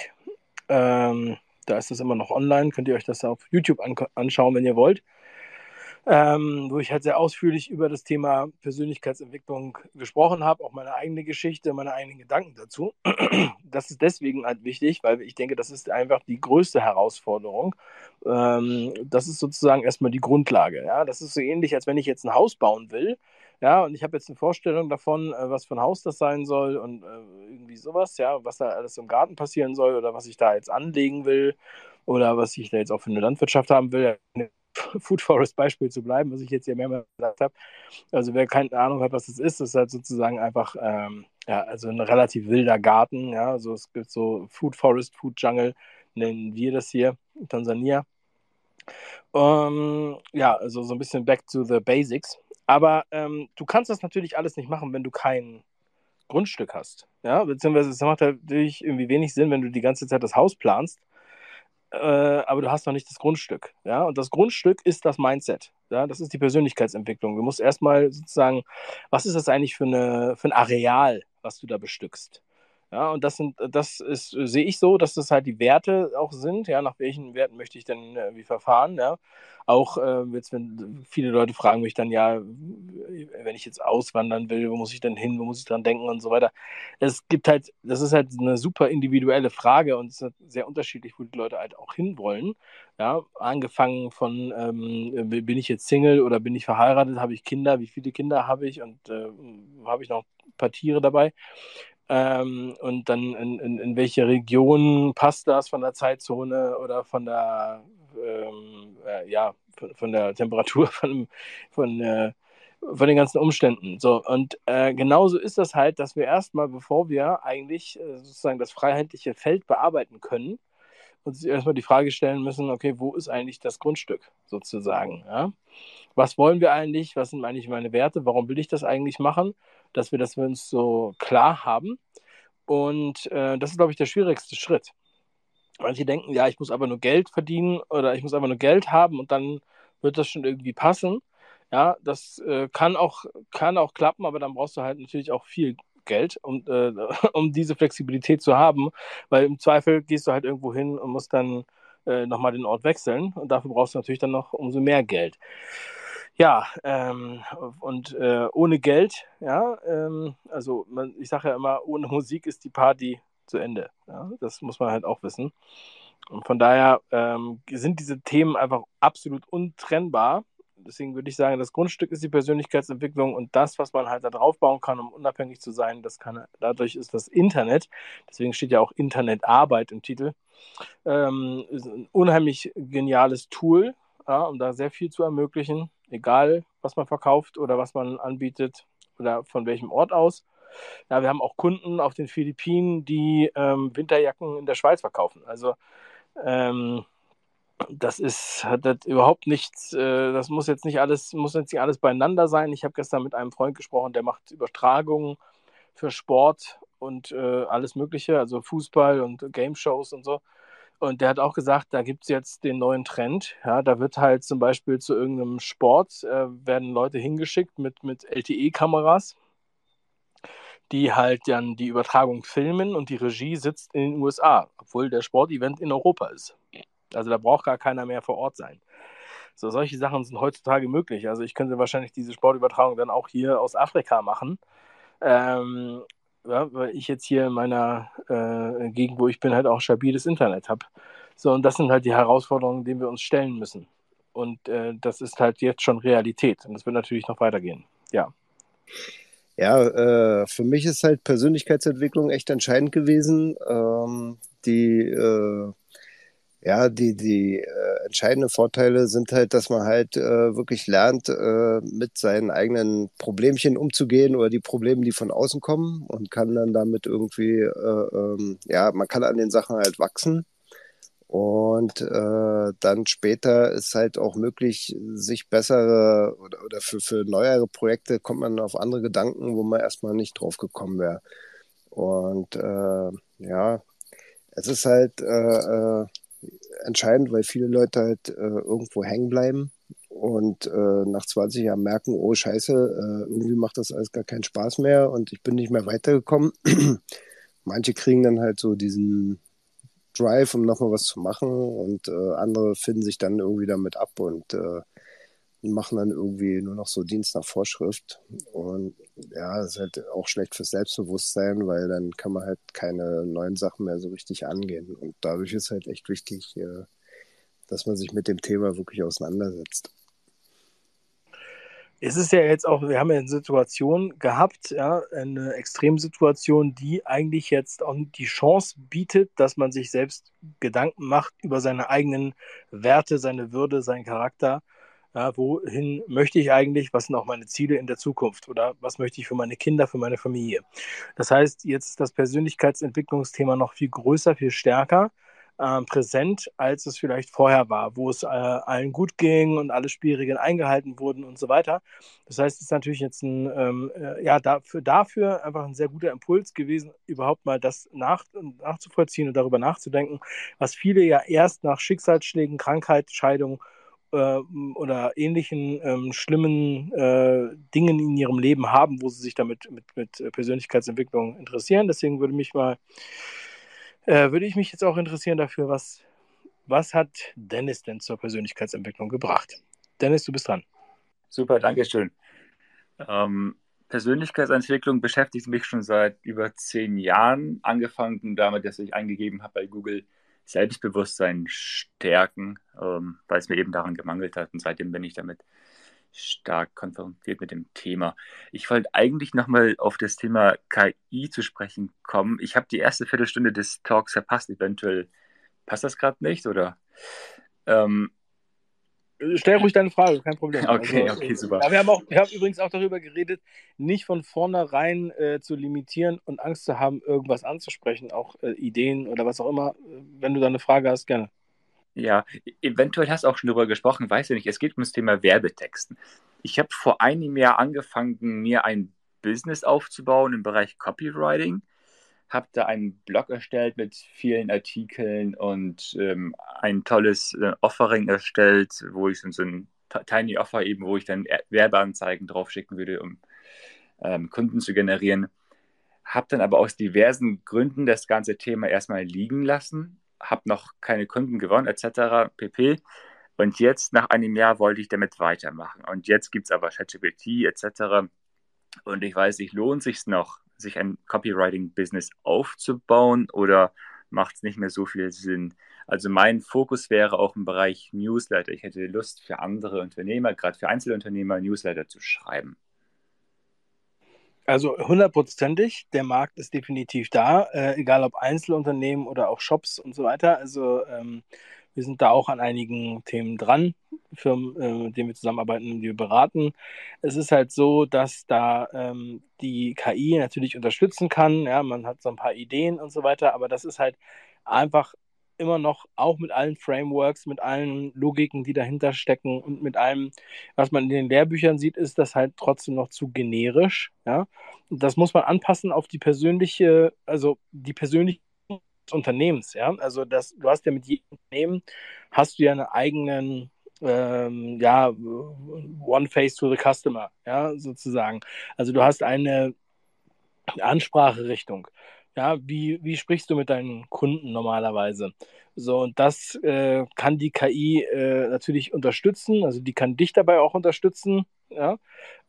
S1: Ähm, da ist das immer noch online. Könnt ihr euch das auf YouTube an anschauen, wenn ihr wollt ähm, wo ich halt sehr ausführlich über das Thema Persönlichkeitsentwicklung gesprochen habe, auch meine eigene Geschichte, meine eigenen Gedanken dazu. <clears throat> Das ist deswegen halt wichtig, weil ich denke, das ist einfach die größte Herausforderung. Ähm, das ist sozusagen erstmal die Grundlage. Ja? Das ist so ähnlich, als wenn ich jetzt ein Haus bauen will. Ja, und ich habe jetzt eine Vorstellung davon, äh, was für ein Haus das sein soll und äh, irgendwie sowas, ja, was da alles im Garten passieren soll oder was ich da jetzt anlegen will oder was ich da jetzt auch für eine Landwirtschaft haben will. <laughs> Food Forest Beispiel zu bleiben, was ich jetzt hier mehrmals gesagt habe. Also wer keine Ahnung hat, was das ist, das ist halt sozusagen einfach ähm, ja, also ein relativ wilder Garten. Ja, also es gibt so Food Forest, Food Jungle, nennen wir das hier in Tansania. Ähm, ja, also so ein bisschen back to the basics. Aber ähm, du kannst das natürlich alles nicht machen, wenn du kein Grundstück hast. Ja, beziehungsweise es macht natürlich irgendwie wenig Sinn, wenn du die ganze Zeit das Haus planst äh, aber du hast noch nicht das Grundstück. Ja? Und das Grundstück ist das Mindset. Ja? Das ist die Persönlichkeitsentwicklung. Du musst erstmal sozusagen, was ist das eigentlich für, eine, für ein Areal, was du da bestückst? Ja, und das sind, das ist, sehe ich so, dass das halt die Werte auch sind. Ja, nach welchen Werten möchte ich denn äh, wie verfahren? Ja, auch äh, jetzt, wenn viele Leute fragen mich dann ja, wenn ich jetzt auswandern will, wo muss ich denn hin, wo muss ich dran denken und so weiter. Es gibt halt, das ist halt eine super individuelle Frage und es ist halt sehr unterschiedlich, wo die Leute halt auch hinwollen. Ja, angefangen von, ähm, bin ich jetzt Single oder bin ich verheiratet, habe ich Kinder, wie viele Kinder habe ich und äh, habe ich noch ein paar Tiere dabei ähm, und dann in, in, in, welche Region passt das von der Zeitzone oder von der, ähm, äh, ja, von, von, der Temperatur, <laughs> von, von, äh, von den ganzen Umständen. So, und äh, genauso ist das halt, dass wir erstmal, bevor wir eigentlich äh, sozusagen das freiheitliche Feld bearbeiten können, uns erstmal die Frage stellen müssen, okay, wo ist eigentlich das Grundstück sozusagen? Ja? Was wollen wir eigentlich? Was sind eigentlich meine Werte? Warum will ich das eigentlich machen? Dass wir das für uns so klar haben. Und äh, das ist, glaube ich, der schwierigste Schritt. Manche denken, ja, ich muss aber nur Geld verdienen oder ich muss einfach nur Geld haben und dann wird das schon irgendwie passen. Ja, das äh, kann, auch, kann auch klappen, aber dann brauchst du halt natürlich auch viel Geld, um, äh, <laughs> um diese Flexibilität zu haben, weil im Zweifel gehst du halt irgendwo hin und musst dann äh, nochmal den Ort wechseln und dafür brauchst du natürlich dann noch umso mehr Geld. Ja, ähm, und äh, ohne Geld, ja, ähm, also man, ich sage ja immer, ohne Musik ist die Party zu Ende. Ja? Das muss man halt auch wissen. Und von daher ähm, sind diese Themen einfach absolut untrennbar. Deswegen würde ich sagen, das Grundstück ist die Persönlichkeitsentwicklung und das, was man halt da drauf bauen kann, um unabhängig zu sein, das kann, dadurch ist das Internet. Deswegen steht ja auch Internetarbeit im Titel. Ähm, ein unheimlich geniales Tool, ja, um da sehr viel zu ermöglichen egal was man verkauft oder was man anbietet oder von welchem Ort aus. Ja, wir haben auch Kunden auf den Philippinen, die ähm, Winterjacken in der Schweiz verkaufen. Also ähm, das ist hat das überhaupt nichts, äh, das muss jetzt nicht alles, muss jetzt nicht alles beieinander sein. Ich habe gestern mit einem Freund gesprochen, der macht Übertragungen für Sport und äh, alles Mögliche, also Fußball und Game Shows und so. Und der hat auch gesagt, da gibt es jetzt den neuen Trend. Ja, da wird halt zum Beispiel zu irgendeinem Sport, äh, werden Leute hingeschickt mit, mit LTE-Kameras, die halt dann die Übertragung filmen und die Regie sitzt in den USA, obwohl der Sportevent in Europa ist. Also da braucht gar keiner mehr vor Ort sein. So, solche Sachen sind heutzutage möglich. Also ich könnte wahrscheinlich diese Sportübertragung dann auch hier aus Afrika machen. Ähm, ja, weil ich jetzt hier in meiner äh, Gegend, wo ich bin, halt auch stabiles Internet habe. So, und das sind halt die Herausforderungen, denen wir uns stellen müssen. Und äh, das ist halt jetzt schon Realität. Und das wird natürlich noch weitergehen. Ja.
S2: Ja, äh, für mich ist halt Persönlichkeitsentwicklung echt entscheidend gewesen. Ähm, die äh, ja, die, die äh, entscheidenden Vorteile sind halt, dass man halt äh, wirklich lernt, äh, mit seinen eigenen Problemchen umzugehen oder die Probleme, die von außen kommen und kann dann damit irgendwie, äh, ähm, ja, man kann an den Sachen halt wachsen. Und äh, dann später ist halt auch möglich, sich bessere oder, oder für, für neuere Projekte kommt man auf andere Gedanken, wo man erstmal nicht drauf gekommen wäre. Und äh, ja, es ist halt äh, äh, entscheidend, weil viele Leute halt äh, irgendwo hängen bleiben und äh, nach 20 Jahren merken, oh scheiße, äh, irgendwie macht das alles gar keinen Spaß mehr und ich bin nicht mehr weitergekommen. <clears throat> Manche kriegen dann halt so diesen Drive, um nochmal was zu machen und äh, andere finden sich dann irgendwie damit ab und machen dann irgendwie nur noch so Dienst nach Vorschrift. Und ja, das ist halt auch schlecht fürs Selbstbewusstsein, weil dann kann man halt keine neuen Sachen mehr so richtig angehen. Und dadurch ist halt echt wichtig, äh, dass man sich mit dem Thema wirklich auseinandersetzt.
S1: Es ist ja jetzt auch, wir haben ja eine Situation gehabt, ja, eine Extremsituation, die eigentlich jetzt auch die Chance bietet, dass man sich selbst Gedanken macht über seine eigenen Werte, seine Würde, seinen Charakter ja, wohin möchte ich eigentlich? Was sind auch meine Ziele in der Zukunft? Oder was möchte ich für meine Kinder, für meine Familie? Das heißt, jetzt ist das Persönlichkeitsentwicklungsthema noch viel größer, viel stärker äh, präsent, als es vielleicht vorher war, wo es äh, allen gut ging und alle Spielregeln eingehalten wurden und so weiter. Das heißt, es ist natürlich jetzt ein, ähm, äh, ja, dafür, dafür einfach ein sehr guter Impuls gewesen, überhaupt mal das nach, nachzuvollziehen und darüber nachzudenken, was viele ja erst nach Schicksalsschlägen, Krankheit, Scheidung äh, oder ähnlichen ähm, schlimmen äh, Dingen in ihrem Leben haben, wo sie sich damit mit, mit Persönlichkeitsentwicklung interessieren. Deswegen würde mich mal, äh, würde ich mich jetzt auch interessieren dafür, was, was hat Dennis denn zur Persönlichkeitsentwicklung gebracht? Dennis, du bist dran.
S3: Super, danke schön. Ähm, Persönlichkeitsentwicklung beschäftigt mich schon seit über zehn Jahren, angefangen damit, dass ich eingegeben habe bei Google Selbstbewusstsein stärken, ähm, weil es mir eben daran gemangelt hat. Und seitdem bin ich damit stark konfrontiert mit dem Thema. Ich wollte eigentlich nochmal auf das Thema KI zu sprechen kommen. Ich habe die erste Viertelstunde des Talks verpasst. Eventuell passt das gerade nicht, oder? Ähm,
S1: Stell ruhig deine Frage, kein Problem. <laughs>
S3: Okay, also, okay, super.
S1: Ja, wir, haben auch, wir haben übrigens auch darüber geredet, nicht von vornherein äh, zu limitieren und Angst zu haben, irgendwas anzusprechen, auch äh, Ideen oder was auch immer. Wenn du da eine Frage hast, gerne.
S3: Ja, eventuell hast du auch schon darüber gesprochen, weiß ich nicht. Es geht um das Thema Werbetexten. Ich habe vor einem Jahr angefangen, mir ein Business aufzubauen im Bereich Copywriting habe da einen Blog erstellt mit vielen Artikeln und ähm, ein tolles äh, Offering erstellt, wo ich so, so ein Tiny Offer eben, wo ich dann Werbeanzeigen draufschicken würde, um ähm, Kunden zu generieren. Habe dann aber aus diversen Gründen das ganze Thema erstmal liegen lassen, habe noch keine Kunden gewonnen etc. pp. Und jetzt nach einem Jahr wollte ich damit weitermachen. Und jetzt gibt es aber ChatGPT etc. Und ich weiß nicht, lohnt sich noch, sich ein Copywriting-Business aufzubauen oder macht es nicht mehr so viel Sinn? Also mein Fokus wäre auch im Bereich Newsletter. Ich hätte Lust für andere Unternehmer, gerade für Einzelunternehmer, Newsletter zu schreiben.
S1: Also hundertprozentig, der Markt ist definitiv da, äh, egal ob Einzelunternehmen oder auch Shops und so weiter. Also ähm, wir sind da auch an einigen Themen dran, Firmen, äh, mit denen wir zusammenarbeiten und die wir beraten. Es ist halt so, dass da ähm, die KI natürlich unterstützen kann. Ja, man hat so ein paar Ideen und so weiter, aber das ist halt einfach immer noch auch mit allen Frameworks, mit allen Logiken, die dahinter stecken und mit allem, was man in den Lehrbüchern sieht, ist das halt trotzdem noch zu generisch. Ja, das muss man anpassen auf die persönliche, also die persönliche Unternehmens, ja. Also das, du hast ja mit jedem Unternehmen hast du ja einen eigenen ähm, ja, One Face to the Customer, ja, sozusagen. Also du hast eine Anspracherichtung. Ja, wie, wie sprichst du mit deinen Kunden normalerweise? So, und das äh, kann die KI äh, natürlich unterstützen, also die kann dich dabei auch unterstützen, ja,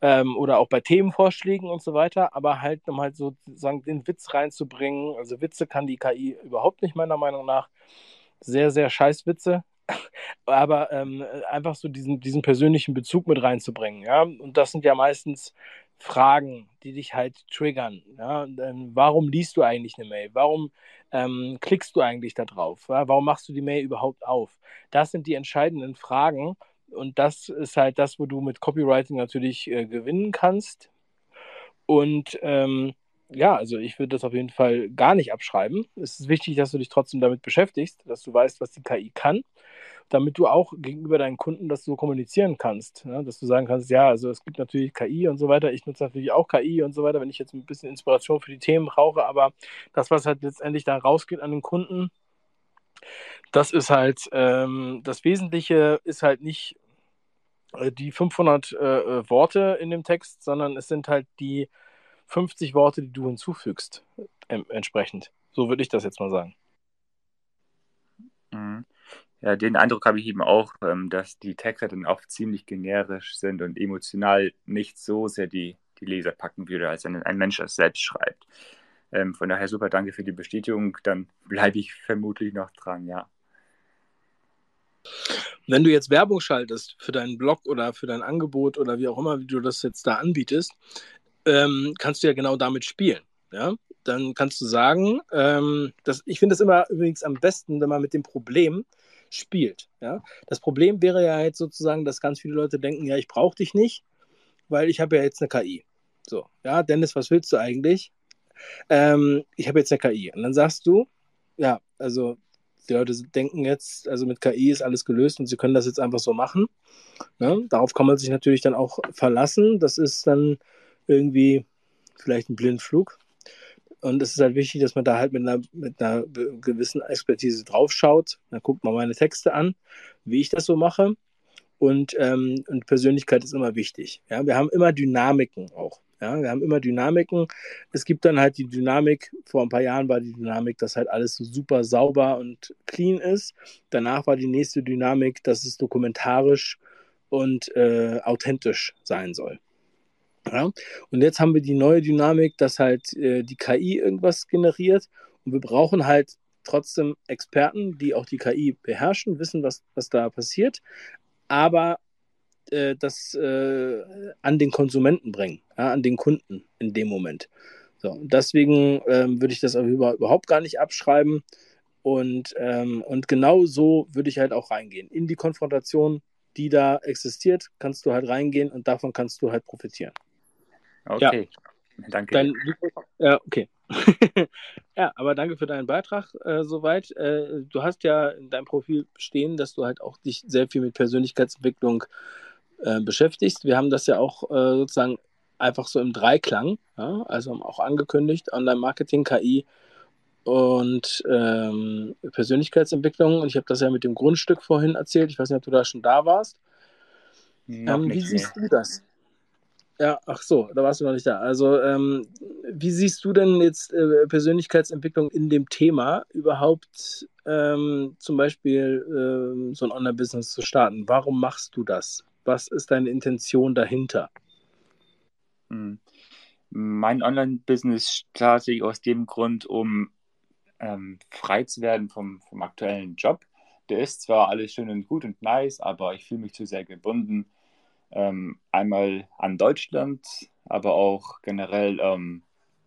S1: ähm, oder auch bei Themenvorschlägen und so weiter, aber halt, um halt sozusagen den Witz reinzubringen, also Witze kann die KI überhaupt nicht, meiner Meinung nach. Sehr, sehr scheiß Witze, <laughs> aber ähm, einfach so diesen, diesen persönlichen Bezug mit reinzubringen, ja, und das sind ja meistens Fragen, die dich halt triggern. Ja? Warum liest du eigentlich eine Mail? Warum ähm, klickst du eigentlich da drauf? Ja? Warum machst du die Mail überhaupt auf? Das sind die entscheidenden Fragen und das ist halt das, wo du mit Copywriting natürlich äh, gewinnen kannst. Und ähm, ja, also ich würde das auf jeden Fall gar nicht abschreiben. Es ist wichtig, dass du dich trotzdem damit beschäftigst, dass du weißt, was die KI kann damit du auch gegenüber deinen Kunden das so kommunizieren kannst. Ja? Dass du sagen kannst, ja, also es gibt natürlich KI und so weiter, ich nutze natürlich auch KI und so weiter, wenn ich jetzt ein bisschen Inspiration für die Themen brauche, aber das, was halt letztendlich da rausgeht an den Kunden, das ist halt, ähm, das Wesentliche ist halt nicht äh, die 500 äh, äh, Worte in dem Text, sondern es sind halt die 50 Worte, die du hinzufügst, äh, entsprechend. So würde ich das jetzt mal sagen.
S3: Mhm. Ja, den Eindruck habe ich eben auch, ähm, dass die Texte dann oft ziemlich generisch sind und emotional nicht so sehr die, die Leser packen würde, als ein, ein Mensch das selbst schreibt. Ähm, von daher super, danke für die Bestätigung. Dann bleibe ich vermutlich noch dran, ja.
S1: Wenn du jetzt Werbung schaltest für deinen Blog oder für dein Angebot oder wie auch immer, wie du das jetzt da anbietest, ähm, kannst du ja genau damit spielen. Ja? Dann kannst du sagen, ähm, dass, ich finde es immer übrigens am besten, wenn man mit dem Problem spielt. Ja? Das Problem wäre ja jetzt sozusagen, dass ganz viele Leute denken, ja, ich brauche dich nicht, weil ich habe ja jetzt eine KI. So, ja, Dennis, was willst du eigentlich? Ähm, ich habe jetzt eine KI. Und dann sagst du, ja, also die Leute denken jetzt, also mit KI ist alles gelöst und sie können das jetzt einfach so machen. Ne? Darauf kann man sich natürlich dann auch verlassen. Das ist dann irgendwie vielleicht ein Blindflug. Und es ist halt wichtig, dass man da halt mit einer, mit einer gewissen Expertise draufschaut. Dann guckt man meine Texte an, wie ich das so mache. Und, ähm, und Persönlichkeit ist immer wichtig. Ja? Wir haben immer Dynamiken auch. Ja? Wir haben immer Dynamiken. Es gibt dann halt die Dynamik, vor ein paar Jahren war die Dynamik, dass halt alles so super sauber und clean ist. Danach war die nächste Dynamik, dass es dokumentarisch und äh, authentisch sein soll. Ja? Und jetzt haben wir die neue Dynamik, dass halt äh, die KI irgendwas generiert und wir brauchen halt trotzdem Experten, die auch die KI beherrschen, wissen, was, was da passiert, aber äh, das äh, an den Konsumenten bringen, ja, an den Kunden in dem Moment. So, deswegen ähm, würde ich das überhaupt gar nicht abschreiben. Und, ähm, und genau so würde ich halt auch reingehen. In die Konfrontation, die da existiert, kannst du halt reingehen und davon kannst du halt profitieren.
S3: Okay, ja. danke. Dein,
S1: ja, okay. <laughs> ja, aber danke für deinen Beitrag äh, soweit. Äh, du hast ja in deinem Profil stehen, dass du halt auch dich sehr viel mit Persönlichkeitsentwicklung äh, beschäftigst. Wir haben das ja auch äh, sozusagen einfach so im Dreiklang, ja? also auch angekündigt, Online-Marketing, KI und ähm, Persönlichkeitsentwicklung. Und ich habe das ja mit dem Grundstück vorhin erzählt. Ich weiß nicht, ob du da schon da warst. Ähm, wie siehst du das? Ja, ach so, da warst du noch nicht da. Also, ähm, wie siehst du denn jetzt äh, Persönlichkeitsentwicklung in dem Thema überhaupt ähm, zum Beispiel ähm, so ein Online-Business zu starten? Warum machst du das? Was ist deine Intention dahinter?
S3: Hm. Mein Online-Business starte ich aus dem Grund, um ähm, frei zu werden vom, vom aktuellen Job. Der ist zwar alles schön und gut und nice, aber ich fühle mich zu sehr gebunden ähm, einmal an Deutschland, aber auch generell ähm,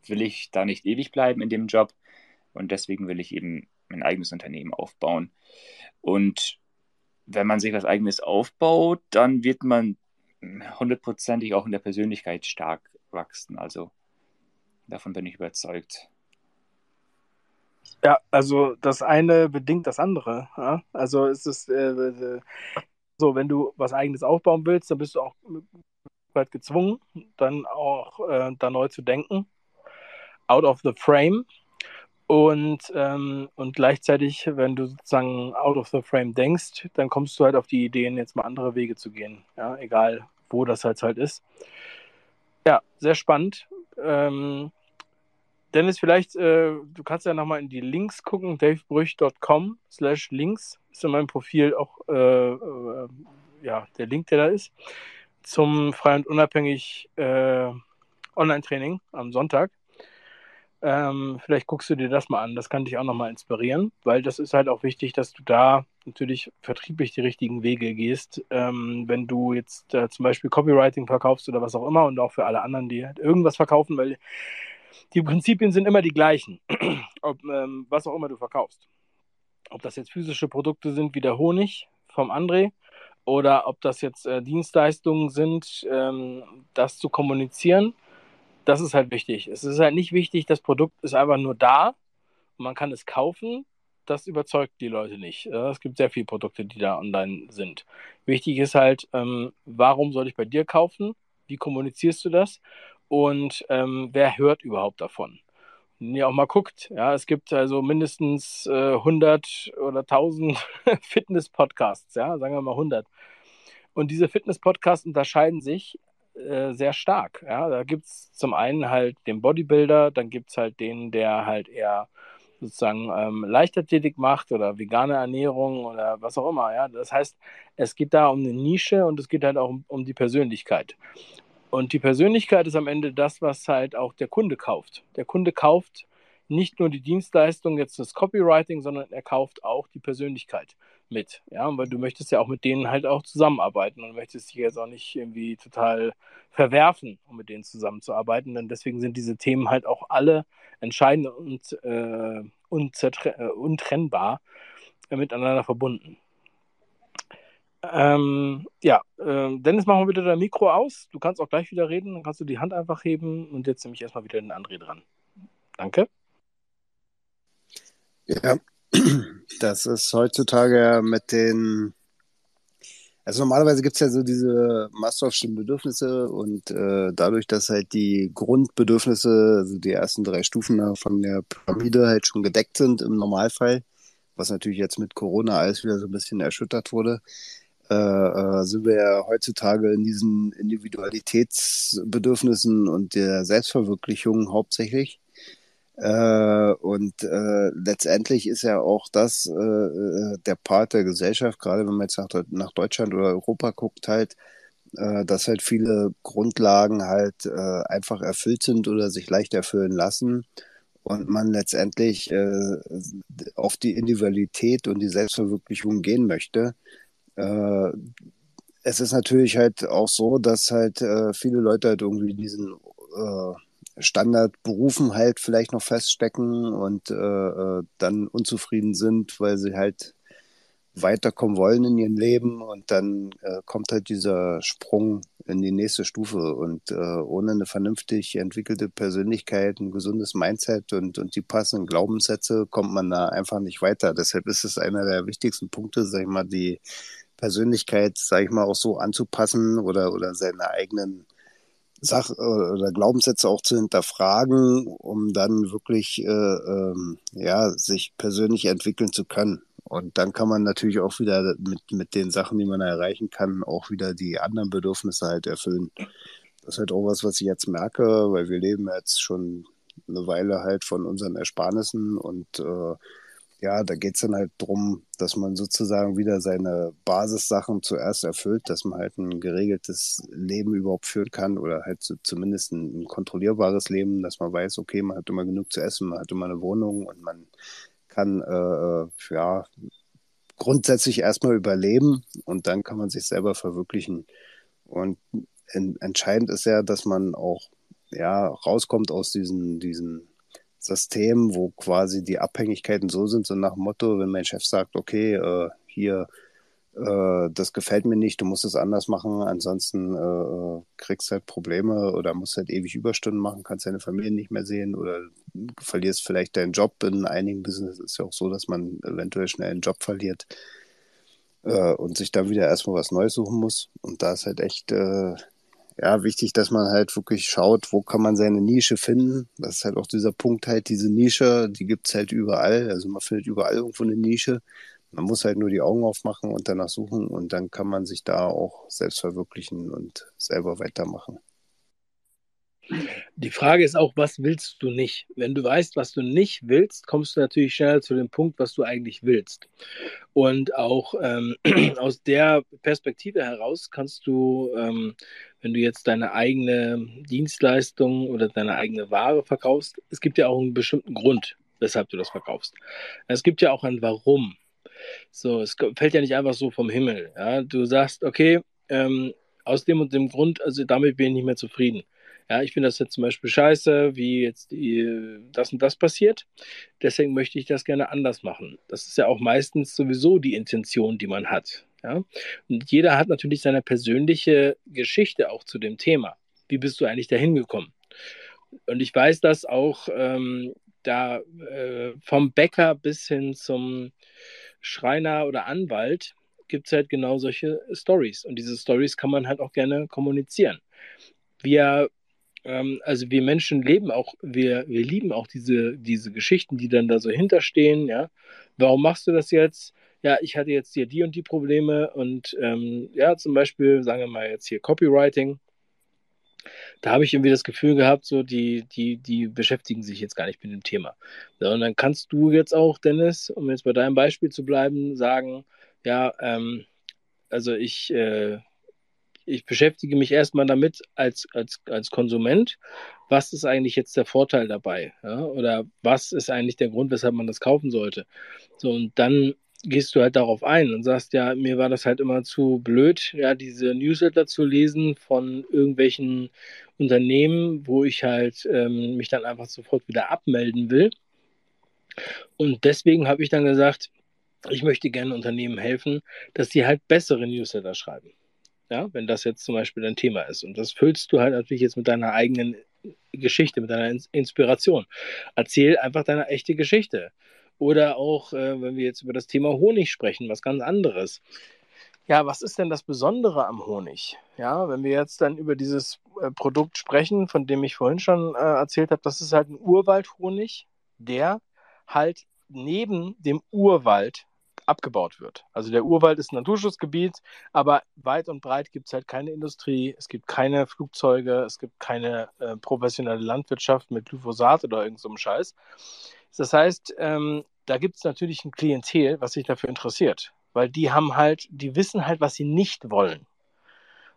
S3: will ich da nicht ewig bleiben in dem Job und deswegen will ich eben mein eigenes Unternehmen aufbauen. Und wenn man sich was eigenes aufbaut, dann wird man hundertprozentig auch in der Persönlichkeit stark wachsen. Also davon bin ich überzeugt.
S1: Ja, also das eine bedingt das andere. Ja? Also es ist, äh, so, wenn du was eigenes aufbauen willst, dann bist du auch bald gezwungen, dann auch äh, da neu zu denken. Out of the frame. Und, ähm, und gleichzeitig, wenn du sozusagen out of the frame denkst, dann kommst du halt auf die Ideen, jetzt mal andere Wege zu gehen. Ja, egal wo das halt halt ist. Ja, sehr spannend. Ähm, Dennis, vielleicht, äh, du kannst ja nochmal in die Links gucken, davebrüch.com slash links ist in meinem Profil auch äh, äh, ja, der Link, der da ist, zum frei und unabhängig äh, Online-Training am Sonntag. Ähm, vielleicht guckst du dir das mal an, das kann dich auch nochmal inspirieren, weil das ist halt auch wichtig, dass du da natürlich vertrieblich die richtigen Wege gehst. Ähm, wenn du jetzt äh, zum Beispiel Copywriting verkaufst oder was auch immer und auch für alle anderen, die halt irgendwas verkaufen, weil die Prinzipien sind immer die gleichen, <clears throat> ob, ähm, was auch immer du verkaufst. Ob das jetzt physische Produkte sind wie der Honig vom André oder ob das jetzt äh, Dienstleistungen sind, ähm, das zu kommunizieren, das ist halt wichtig. Es ist halt nicht wichtig, das Produkt ist einfach nur da und man kann es kaufen. Das überzeugt die Leute nicht. Es gibt sehr viele Produkte, die da online sind. Wichtig ist halt, ähm, warum soll ich bei dir kaufen? Wie kommunizierst du das? und ähm, wer hört überhaupt davon? Wenn ihr auch mal guckt, ja, es gibt also mindestens äh, 100 oder 1000 <laughs> Fitness-Podcasts, ja, sagen wir mal 100. Und diese Fitness-Podcasts unterscheiden sich äh, sehr stark. Ja. Da gibt es zum einen halt den Bodybuilder, dann gibt es halt den, der halt eher sozusagen ähm, Leichtathletik macht oder vegane Ernährung oder was auch immer. Ja. Das heißt, es geht da um eine Nische und es geht halt auch um, um die Persönlichkeit. Und die Persönlichkeit ist am Ende das, was halt auch der Kunde kauft. Der Kunde kauft nicht nur die Dienstleistung, jetzt das Copywriting, sondern er kauft auch die Persönlichkeit mit. Ja, weil du möchtest ja auch mit denen halt auch zusammenarbeiten und möchtest dich jetzt auch nicht irgendwie total verwerfen, um mit denen zusammenzuarbeiten. Denn deswegen sind diese Themen halt auch alle entscheidend und äh, äh untrennbar miteinander verbunden. Ähm, ja, äh, Dennis, machen wir wieder dein Mikro aus. Du kannst auch gleich wieder reden, dann kannst du die Hand einfach heben und jetzt nehme ich erstmal wieder den André dran. Danke.
S2: Ja, <clears throat> das ist heutzutage mit den. Also normalerweise gibt es ja so diese Masterhofschen Bedürfnisse und äh, dadurch, dass halt die Grundbedürfnisse, also die ersten drei Stufen von der Pyramide halt schon gedeckt sind im Normalfall, was natürlich jetzt mit Corona alles wieder so ein bisschen erschüttert wurde, äh, äh, sind wir ja heutzutage in diesen Individualitätsbedürfnissen und der Selbstverwirklichung hauptsächlich. Äh, und äh, letztendlich ist ja auch das äh, äh, der Part der Gesellschaft, gerade wenn man jetzt nach, nach Deutschland oder Europa guckt, halt, äh, dass halt viele Grundlagen halt einfach erfüllt sind oder sich leicht erfüllen lassen und man letztendlich auf die Individualität und die Selbstverwirklichung gehen möchte. Äh, es ist natürlich halt auch so, dass halt äh, viele Leute halt irgendwie diesen äh, Standardberufen halt vielleicht noch feststecken und äh, äh, dann unzufrieden sind, weil sie halt weiterkommen wollen in ihrem Leben und dann äh, kommt halt dieser Sprung in die nächste Stufe und äh, ohne eine vernünftig entwickelte Persönlichkeit, ein gesundes Mindset und, und die passenden Glaubenssätze kommt man da einfach nicht weiter. Deshalb ist es einer der wichtigsten Punkte, sag ich mal, die Persönlichkeit, sage ich mal, auch so anzupassen oder, oder seine eigenen Sach- oder Glaubenssätze auch zu hinterfragen, um dann wirklich äh, ähm, ja, sich persönlich entwickeln zu können. Und dann kann man natürlich auch wieder mit, mit den Sachen, die man erreichen kann, auch wieder die anderen Bedürfnisse halt erfüllen. Das ist halt auch was, was ich jetzt merke, weil wir leben jetzt schon eine Weile halt von unseren Ersparnissen und äh, ja, da geht es dann halt darum, dass man sozusagen wieder seine Basissachen zuerst erfüllt, dass man halt ein geregeltes Leben überhaupt führen kann oder halt so zumindest ein, ein, kontrollierbares Leben, dass man weiß, okay, man hat immer genug zu essen, man hat immer eine Wohnung und man kann äh, ja grundsätzlich erstmal überleben und dann kann man sich selber verwirklichen. Und in, entscheidend ist ja, dass man auch ja rauskommt aus diesen, diesen System, wo quasi die Abhängigkeiten so sind, so nach dem Motto, wenn mein Chef sagt, okay, äh, hier, äh, das gefällt mir nicht, du musst es anders machen, ansonsten äh, kriegst halt Probleme oder musst halt ewig Überstunden machen, kannst deine Familie nicht mehr sehen oder verlierst vielleicht deinen Job. In einigen Business ist ja auch so, dass man eventuell schnell einen Job verliert äh, und sich dann wieder erstmal was Neues suchen muss. Und da ist halt echt äh, ja, wichtig, dass man halt wirklich schaut, wo kann man seine Nische finden. Das ist halt auch dieser Punkt halt, diese Nische, die gibt's halt überall. Also man findet überall irgendwo eine Nische. Man muss halt nur die Augen aufmachen und danach suchen und dann kann man sich da auch selbst verwirklichen und selber weitermachen.
S1: Die Frage ist auch, was willst du nicht? Wenn du weißt, was du nicht willst, kommst du natürlich schneller zu dem Punkt, was du eigentlich willst. Und auch ähm, <clears throat> aus der Perspektive heraus kannst du, ähm, wenn du jetzt deine eigene Dienstleistung oder deine eigene Ware verkaufst, es gibt ja auch einen bestimmten Grund, weshalb du das verkaufst. Es gibt ja auch ein Warum. So, es fällt ja nicht einfach so vom Himmel. Ja? Du sagst, okay, ähm, aus dem und dem Grund, also damit bin ich nicht mehr zufrieden. Ja, ich finde das jetzt zum Beispiel scheiße, wie jetzt die, das und das passiert. Deswegen möchte ich das gerne anders machen. Das ist ja auch meistens sowieso die Intention, die man hat. Ja? Und jeder hat natürlich seine persönliche Geschichte auch zu dem Thema. Wie bist du eigentlich dahin gekommen? Und ich weiß, dass auch ähm, da äh, vom Bäcker bis hin zum Schreiner oder Anwalt gibt es halt genau solche Stories. Und diese Stories kann man halt auch gerne kommunizieren. Wir ähm, also wir Menschen leben auch, wir, wir lieben auch diese, diese Geschichten, die dann da so hinterstehen, ja. Warum machst du das jetzt? Ja, ich hatte jetzt hier die und die Probleme und ähm, ja, zum Beispiel, sagen wir mal jetzt hier Copywriting. Da habe ich irgendwie das Gefühl gehabt, so die, die, die beschäftigen sich jetzt gar nicht mit dem Thema. So, und dann kannst du jetzt auch, Dennis, um jetzt bei deinem Beispiel zu bleiben, sagen, ja, ähm, also ich äh, ich beschäftige mich erstmal damit als, als, als Konsument. Was ist eigentlich jetzt der Vorteil dabei? Ja? Oder was ist eigentlich der Grund, weshalb man das kaufen sollte? So, und dann gehst du halt darauf ein und sagst, ja, mir war das halt immer zu blöd, ja, diese Newsletter zu lesen von irgendwelchen Unternehmen, wo ich halt ähm, mich dann einfach sofort wieder abmelden will. Und deswegen habe ich dann gesagt, ich möchte gerne Unternehmen helfen, dass sie halt bessere Newsletter schreiben. Ja, wenn das jetzt zum Beispiel dein Thema ist. Und das füllst du halt natürlich jetzt mit deiner eigenen Geschichte, mit deiner Inspiration. Erzähl einfach deine echte Geschichte. Oder auch, äh, wenn wir jetzt über das Thema Honig sprechen, was ganz anderes. Ja, was ist denn das Besondere am Honig? Ja, wenn wir jetzt dann über dieses äh, Produkt sprechen, von dem ich vorhin schon äh, erzählt habe, das ist halt ein Urwaldhonig, der halt neben dem Urwald abgebaut wird. Also der Urwald ist ein Naturschutzgebiet, aber weit und breit gibt es halt keine Industrie, es gibt keine Flugzeuge, es gibt keine äh, professionelle Landwirtschaft mit Glyphosat oder irgend so Scheiß. Das heißt, ähm, da gibt es natürlich ein Klientel, was sich dafür interessiert, weil die haben halt, die wissen halt, was sie nicht wollen.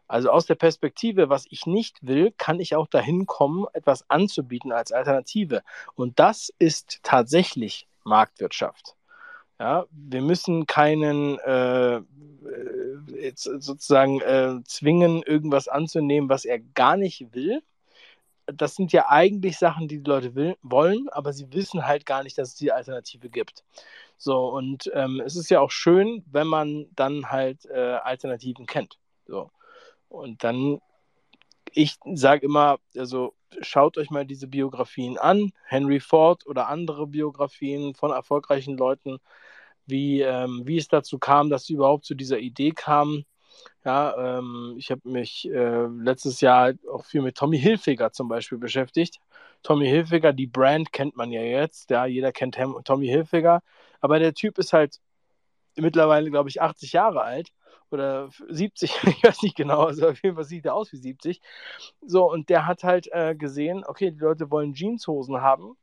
S1: Also aus der Perspektive, was ich nicht will, kann ich auch dahin kommen, etwas anzubieten als Alternative. Und das ist tatsächlich Marktwirtschaft. Ja, wir müssen keinen äh, jetzt sozusagen äh, zwingen, irgendwas anzunehmen, was er gar nicht will. Das sind ja eigentlich Sachen, die die Leute will, wollen, aber sie wissen halt gar nicht, dass es die Alternative gibt. So, und ähm, es ist ja auch schön, wenn man dann halt äh, Alternativen kennt. So. Und dann, ich sage immer, also schaut euch mal diese Biografien an, Henry Ford oder andere Biografien von erfolgreichen Leuten wie, ähm, wie es dazu kam, dass sie überhaupt zu dieser Idee kamen. Ja, ähm, ich habe mich äh, letztes Jahr halt auch viel mit Tommy Hilfiger zum Beispiel beschäftigt. Tommy Hilfiger, die Brand kennt man ja jetzt, ja, jeder kennt Tommy Hilfiger, aber der Typ ist halt mittlerweile, glaube ich, 80 Jahre alt oder 70, <laughs> ich weiß nicht genau, also auf jeden Fall sieht er aus wie 70. So, und der hat halt äh, gesehen, okay, die Leute wollen Jeanshosen haben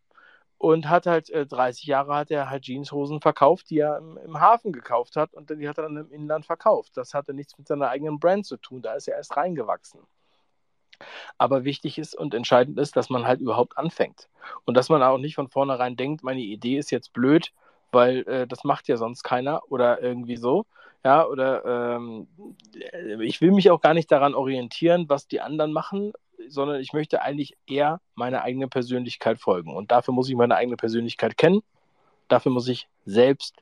S1: und hat halt äh, 30 Jahre hat er halt Jeanshosen verkauft, die er im, im, Hafen gekauft hat und die hat er dann im Inland verkauft. Das hatte nichts mit seiner eigenen Brand zu tun, da ist er erst reingewachsen. Aber wichtig ist und entscheidend ist, dass man halt überhaupt anfängt und dass man auch nicht von vornherein denkt, meine Idee ist jetzt blöd, weil äh, das macht ja sonst keiner oder irgendwie so. Ja, oder ähm, ich will mich auch gar nicht daran orientieren, was die anderen machen, sondern ich möchte eigentlich eher meiner eigenen Persönlichkeit folgen. Und dafür muss ich meine eigene Persönlichkeit kennen. Dafür muss ich selbst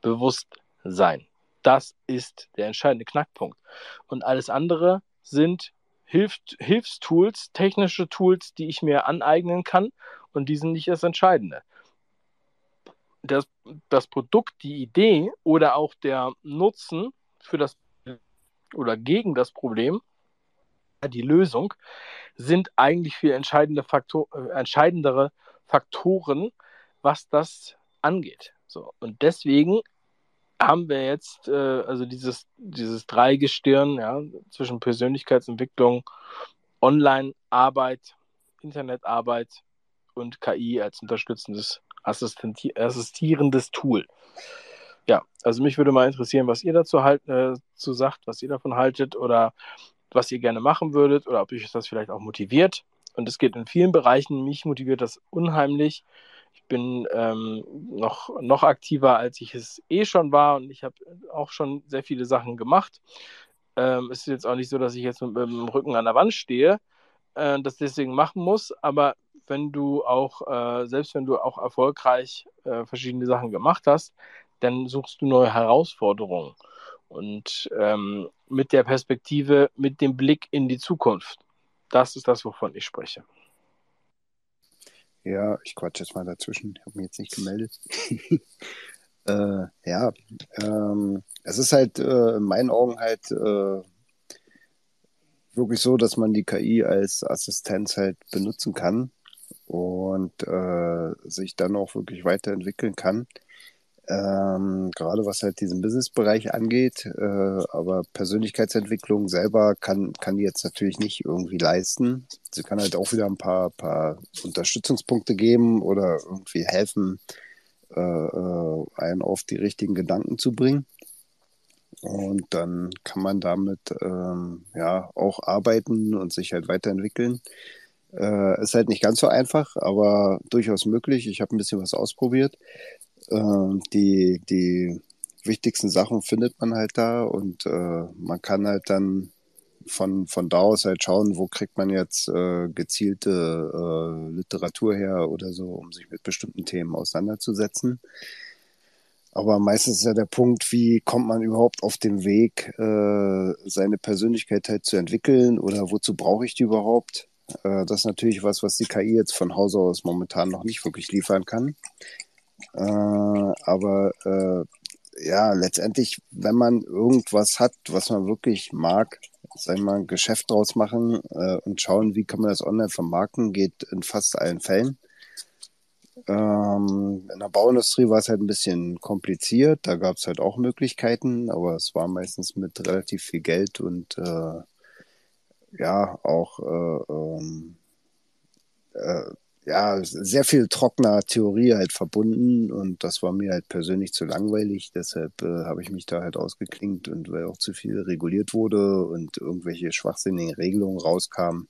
S1: bewusst sein. Das ist der entscheidende Knackpunkt. Und alles andere sind Hilf Hilfstools, technische Tools, die ich mir aneignen kann. Und die sind nicht das Entscheidende. Das, das Produkt, die Idee oder auch der Nutzen für das oder gegen das Problem die Lösung, sind eigentlich viel entscheidende Faktor, äh, entscheidendere Faktoren, was das angeht. So, und deswegen haben wir jetzt äh, also dieses, dieses Dreigestirn ja, zwischen Persönlichkeitsentwicklung, Online-Arbeit Internetarbeit und KI als unterstützendes, assistierendes Tool. Ja, also mich würde mal interessieren, was ihr dazu halt, äh, zu sagt, was ihr davon haltet oder was ihr gerne machen würdet oder ob euch das vielleicht auch motiviert. Und es geht in vielen Bereichen. Mich motiviert das unheimlich. Ich bin ähm, noch, noch aktiver, als ich es eh schon war und ich habe auch schon sehr viele Sachen gemacht. Ähm, es ist jetzt auch nicht so, dass ich jetzt mit, mit dem Rücken an der Wand stehe, äh, das deswegen machen muss, aber wenn du auch, äh, selbst wenn du auch erfolgreich äh, verschiedene Sachen gemacht hast, dann suchst du neue Herausforderungen. Und ähm, mit der Perspektive, mit dem Blick in die Zukunft. Das ist das, wovon ich spreche.
S2: Ja, ich quatsch jetzt mal dazwischen. Ich habe mich jetzt nicht gemeldet. <laughs> äh, ja, ähm, es ist halt äh, in meinen Augen halt äh, wirklich so, dass man die KI als Assistenz halt benutzen kann und äh, sich dann auch wirklich weiterentwickeln kann. Ähm, gerade was halt diesen Business-Bereich angeht, äh, aber Persönlichkeitsentwicklung selber kann, kann die jetzt natürlich nicht irgendwie leisten. Sie kann halt auch wieder ein paar, paar Unterstützungspunkte geben oder irgendwie helfen, äh, äh, einen auf die richtigen Gedanken zu bringen. Und dann kann man damit ähm, ja auch arbeiten und sich halt weiterentwickeln. Äh, ist halt nicht ganz so einfach, aber durchaus möglich. Ich habe ein bisschen was ausprobiert. Äh, die, die wichtigsten Sachen findet man halt da und äh, man kann halt dann von, von da aus halt schauen, wo kriegt man jetzt äh, gezielte äh, Literatur her oder so, um sich mit bestimmten Themen auseinanderzusetzen. Aber meistens ist ja der Punkt, wie kommt man überhaupt auf den Weg, äh, seine Persönlichkeit halt zu entwickeln oder wozu brauche ich die überhaupt? Äh, das ist natürlich was, was die KI jetzt von Hause aus momentan noch nicht wirklich liefern kann. Äh, aber äh, ja, letztendlich, wenn man irgendwas hat, was man wirklich mag, sagen wir mal, ein Geschäft draus machen äh, und schauen, wie kann man das online vermarkten, geht in fast allen Fällen. Ähm, in der Bauindustrie war es halt ein bisschen kompliziert, da gab es halt auch Möglichkeiten, aber es war meistens mit relativ viel Geld und äh, ja, auch äh, ähm, äh, ja, sehr viel trockener Theorie halt verbunden und das war mir halt persönlich zu langweilig. Deshalb äh, habe ich mich da halt ausgeklingt und weil auch zu viel reguliert wurde und irgendwelche schwachsinnigen Regelungen rauskamen,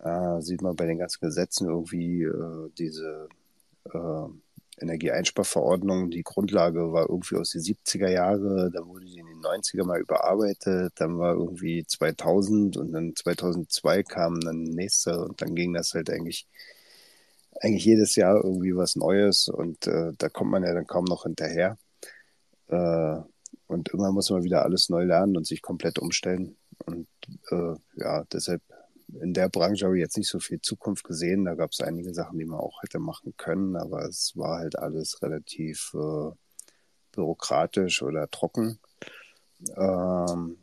S2: äh, sieht man bei den ganzen Gesetzen irgendwie äh, diese äh, Energieeinsparverordnung. Die Grundlage war irgendwie aus den 70er Jahren, da wurde die in den 90er mal überarbeitet, dann war irgendwie 2000 und dann 2002 kam dann nächste und dann ging das halt eigentlich eigentlich jedes Jahr irgendwie was Neues und äh, da kommt man ja dann kaum noch hinterher. Äh, und immer muss man wieder alles neu lernen und sich komplett umstellen. Und äh, ja, deshalb in der Branche habe ich jetzt nicht so viel Zukunft gesehen. Da gab es einige Sachen, die man auch hätte machen können, aber es war halt alles relativ äh, bürokratisch oder trocken. Ähm,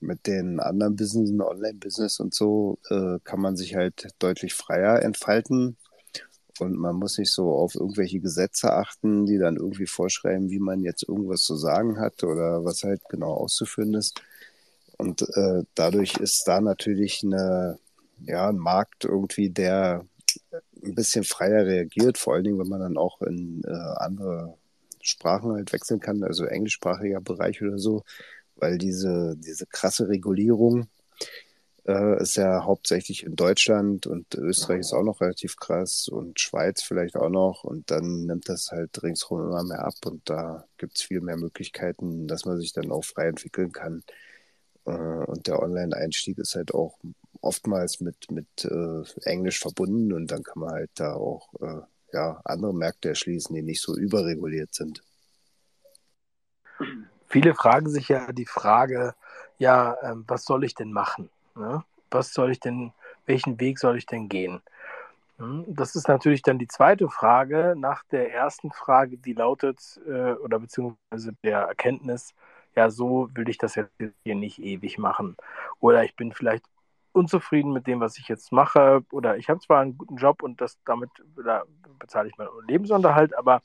S2: mit den anderen Businessen, Online-Business und so, äh, kann man sich halt deutlich freier entfalten und man muss nicht so auf irgendwelche Gesetze achten, die dann irgendwie vorschreiben, wie man jetzt irgendwas zu sagen hat oder was halt genau auszuführen ist. Und äh, dadurch ist da natürlich eine, ja, ein Markt irgendwie, der ein bisschen freier reagiert, vor allen Dingen, wenn man dann auch in äh, andere Sprachen halt wechseln kann, also englischsprachiger Bereich oder so, weil diese, diese krasse Regulierung, äh, ist ja hauptsächlich in Deutschland und Österreich ist auch noch relativ krass und Schweiz vielleicht auch noch und dann nimmt das halt ringsherum immer mehr ab und da gibt es viel mehr Möglichkeiten, dass man sich dann auch frei entwickeln kann. Äh, und der Online-Einstieg ist halt auch oftmals mit, mit äh, Englisch verbunden und dann kann man halt da auch äh, ja, andere Märkte erschließen, die nicht so überreguliert sind.
S1: Viele fragen sich ja die Frage, ja, ähm, was soll ich denn machen? Ne? Was soll ich denn, welchen Weg soll ich denn gehen? Hm? Das ist natürlich dann die zweite Frage nach der ersten Frage, die lautet, äh, oder beziehungsweise der Erkenntnis, ja, so will ich das jetzt hier nicht ewig machen. Oder ich bin vielleicht unzufrieden mit dem, was ich jetzt mache, oder ich habe zwar einen guten Job und das damit da bezahle ich meinen Lebensunterhalt, aber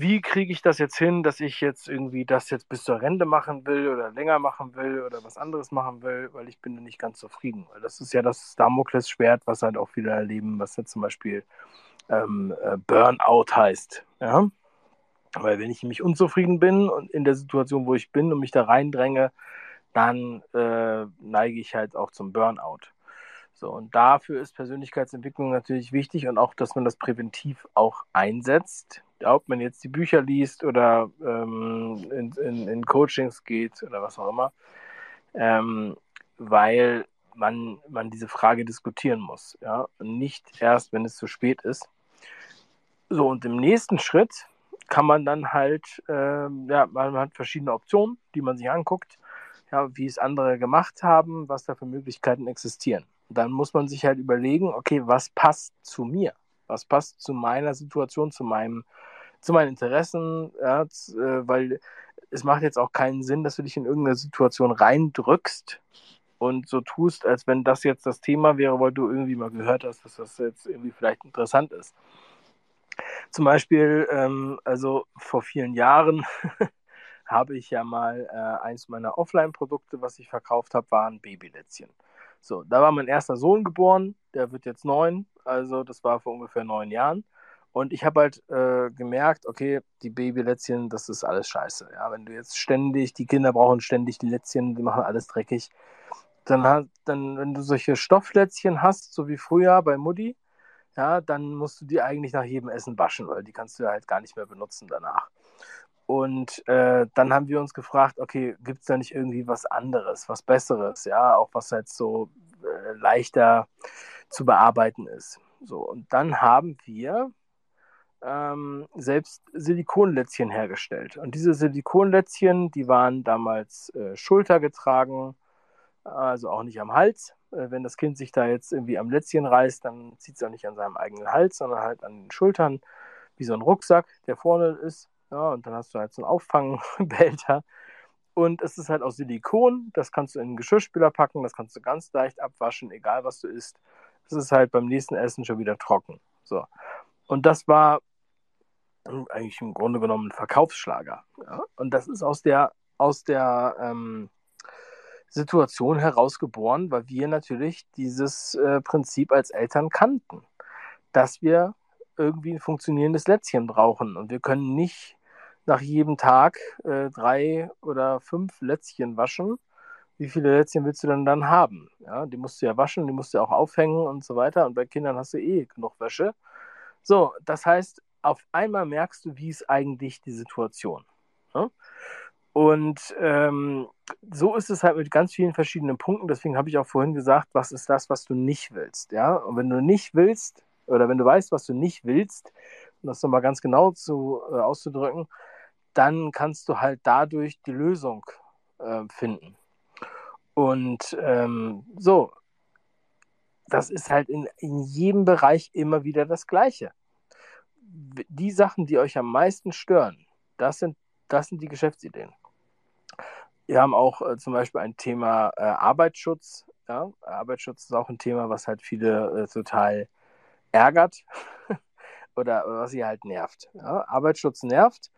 S1: wie kriege ich das jetzt hin, dass ich jetzt irgendwie das jetzt bis zur Rente machen will oder länger machen will oder was anderes machen will, weil ich bin nicht ganz zufrieden. Weil das ist ja das Damoklesschwert, was halt auch viele erleben, was jetzt zum Beispiel ähm, äh, Burnout heißt. Ja? Weil wenn ich nämlich unzufrieden bin und in der Situation, wo ich bin und mich da reindränge, dann äh, neige ich halt auch zum Burnout. So, und dafür ist Persönlichkeitsentwicklung natürlich wichtig und auch, dass man das präventiv auch einsetzt. Ob man jetzt die Bücher liest oder ähm, in, in, in, Coachings geht oder was auch immer, ähm, weil man, man diese Frage diskutieren muss. Ja? Nicht erst, wenn es zu spät ist. So, und im nächsten Schritt kann man dann halt, äh, ja, man hat verschiedene Optionen, die man sich anguckt, ja, wie es andere gemacht haben, was da für Möglichkeiten existieren. Dann muss man sich halt überlegen, okay, was passt zu mir? Was passt zu meiner Situation, zu meinem, zu meinen Interessen, ja, äh, weil es macht jetzt auch keinen Sinn, dass du dich in irgendeine Situation reindrückst und so tust, als wenn das jetzt das Thema wäre, weil du irgendwie mal gehört hast, dass das jetzt irgendwie vielleicht interessant ist. Zum Beispiel, ähm, also vor vielen Jahren <laughs> habe ich ja mal äh, eins meiner Offline-Produkte, was ich verkauft habe, waren Babylätzchen. So, da war mein erster Sohn geboren, der wird jetzt neun, also das war vor ungefähr neun Jahren. Und ich habe halt äh, gemerkt, okay, die Babylätzchen, das ist alles scheiße. Ja, wenn du jetzt ständig, die Kinder brauchen ständig die Lätzchen, die machen alles dreckig. Dann, dann, wenn du solche Stofflätzchen hast, so wie früher bei Mutti, ja, dann musst du die eigentlich nach jedem Essen waschen, weil die kannst du ja halt gar nicht mehr benutzen danach. Und äh, dann haben wir uns gefragt, okay, gibt es da nicht irgendwie was anderes, was Besseres, ja, auch was halt so äh, leichter zu bearbeiten ist. So, und dann haben wir ähm, selbst Silikonlätzchen hergestellt. Und diese Silikonlätzchen, die waren damals äh, schultergetragen, also auch nicht am Hals. Äh, wenn das Kind sich da jetzt irgendwie am Lätzchen reißt, dann zieht es auch nicht an seinem eigenen Hals, sondern halt an den Schultern, wie so ein Rucksack, der vorne ist. Ja, und dann hast du halt so einen Auffangbehälter. Und es ist halt aus Silikon, das kannst du in einen Geschirrspüler packen, das kannst du ganz leicht abwaschen, egal was du isst. Es ist halt beim nächsten Essen schon wieder trocken. So. Und das war eigentlich im Grunde genommen ein Verkaufsschlager. Ja? Und das ist aus der, aus der ähm, Situation herausgeboren, weil wir natürlich dieses äh, Prinzip als Eltern kannten, dass wir irgendwie ein funktionierendes Lätzchen brauchen. Und wir können nicht nach jedem Tag äh, drei oder fünf Lätzchen waschen. Wie viele Lätzchen willst du denn dann haben? Ja, die musst du ja waschen, die musst du ja auch aufhängen und so weiter. Und bei Kindern hast du eh genug Wäsche. So, das heißt, auf einmal merkst du, wie ist eigentlich die Situation. Ja? Und ähm, so ist es halt mit ganz vielen verschiedenen Punkten. Deswegen habe ich auch vorhin gesagt, was ist das, was du nicht willst. Ja? Und wenn du nicht willst, oder wenn du weißt, was du nicht willst, um das nochmal ganz genau zu, äh, auszudrücken, dann kannst du halt dadurch die Lösung äh, finden. Und ähm, so, das ist halt in, in jedem Bereich immer wieder das Gleiche. Die Sachen, die euch am meisten stören, das sind, das sind die Geschäftsideen. Wir haben auch äh, zum Beispiel ein Thema äh, Arbeitsschutz. Ja? Arbeitsschutz ist auch ein Thema, was halt viele äh, total ärgert <laughs> oder was sie halt nervt. Ja? Arbeitsschutz nervt,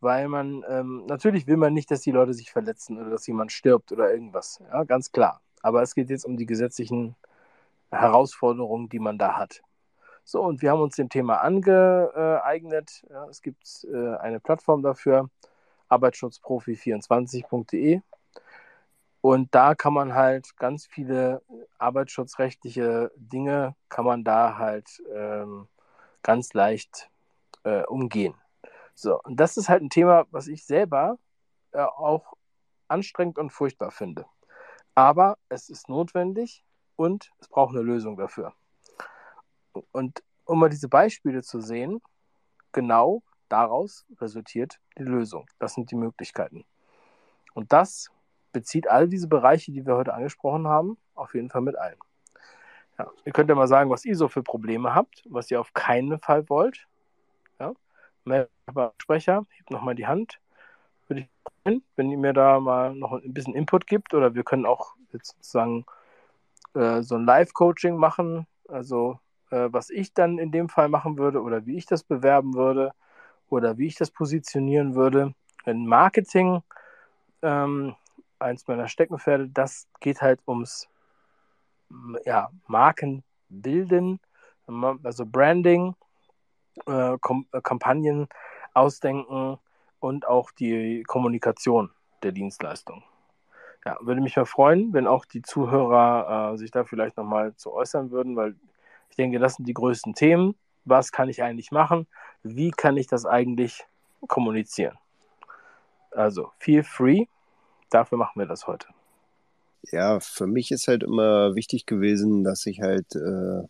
S1: weil man, ähm, natürlich will man nicht, dass die Leute sich verletzen oder dass jemand stirbt oder irgendwas. Ja, ganz klar. Aber es geht jetzt um die gesetzlichen Herausforderungen, die man da hat. So, und wir haben uns dem Thema angeeignet. Ja, es gibt äh, eine Plattform dafür, arbeitsschutzprofi24.de. Und da kann man halt ganz viele arbeitsschutzrechtliche Dinge, kann man da halt ähm, ganz leicht äh, umgehen. So, und das ist halt ein Thema, was ich selber äh, auch anstrengend und furchtbar finde. Aber es ist notwendig und es braucht eine Lösung dafür. Und um mal diese Beispiele zu sehen, genau daraus resultiert die Lösung. Das sind die Möglichkeiten. Und das bezieht all diese Bereiche, die wir heute angesprochen haben, auf jeden Fall mit ein. Ja, ihr könnt ja mal sagen, was ihr so für Probleme habt, was ihr auf keinen Fall wollt. Ja, Sprecher, hebt nochmal die Hand. Würde ich freuen, wenn ihr mir da mal noch ein bisschen Input gibt oder wir können auch jetzt sozusagen äh, so ein Live-Coaching machen, also äh, was ich dann in dem Fall machen würde oder wie ich das bewerben würde oder wie ich das positionieren würde. In Marketing, ähm, eins meiner Steckenpferde, das geht halt ums ja, Markenbilden, also Branding, äh, äh, Kampagnen ausdenken und auch die Kommunikation der Dienstleistung. Ja, würde mich mal freuen, wenn auch die Zuhörer äh, sich da vielleicht nochmal zu äußern würden, weil ich denke, das sind die größten Themen. Was kann ich eigentlich machen? Wie kann ich das eigentlich kommunizieren? Also, feel free. Dafür machen wir das heute.
S2: Ja, für mich ist halt immer wichtig gewesen, dass ich halt äh,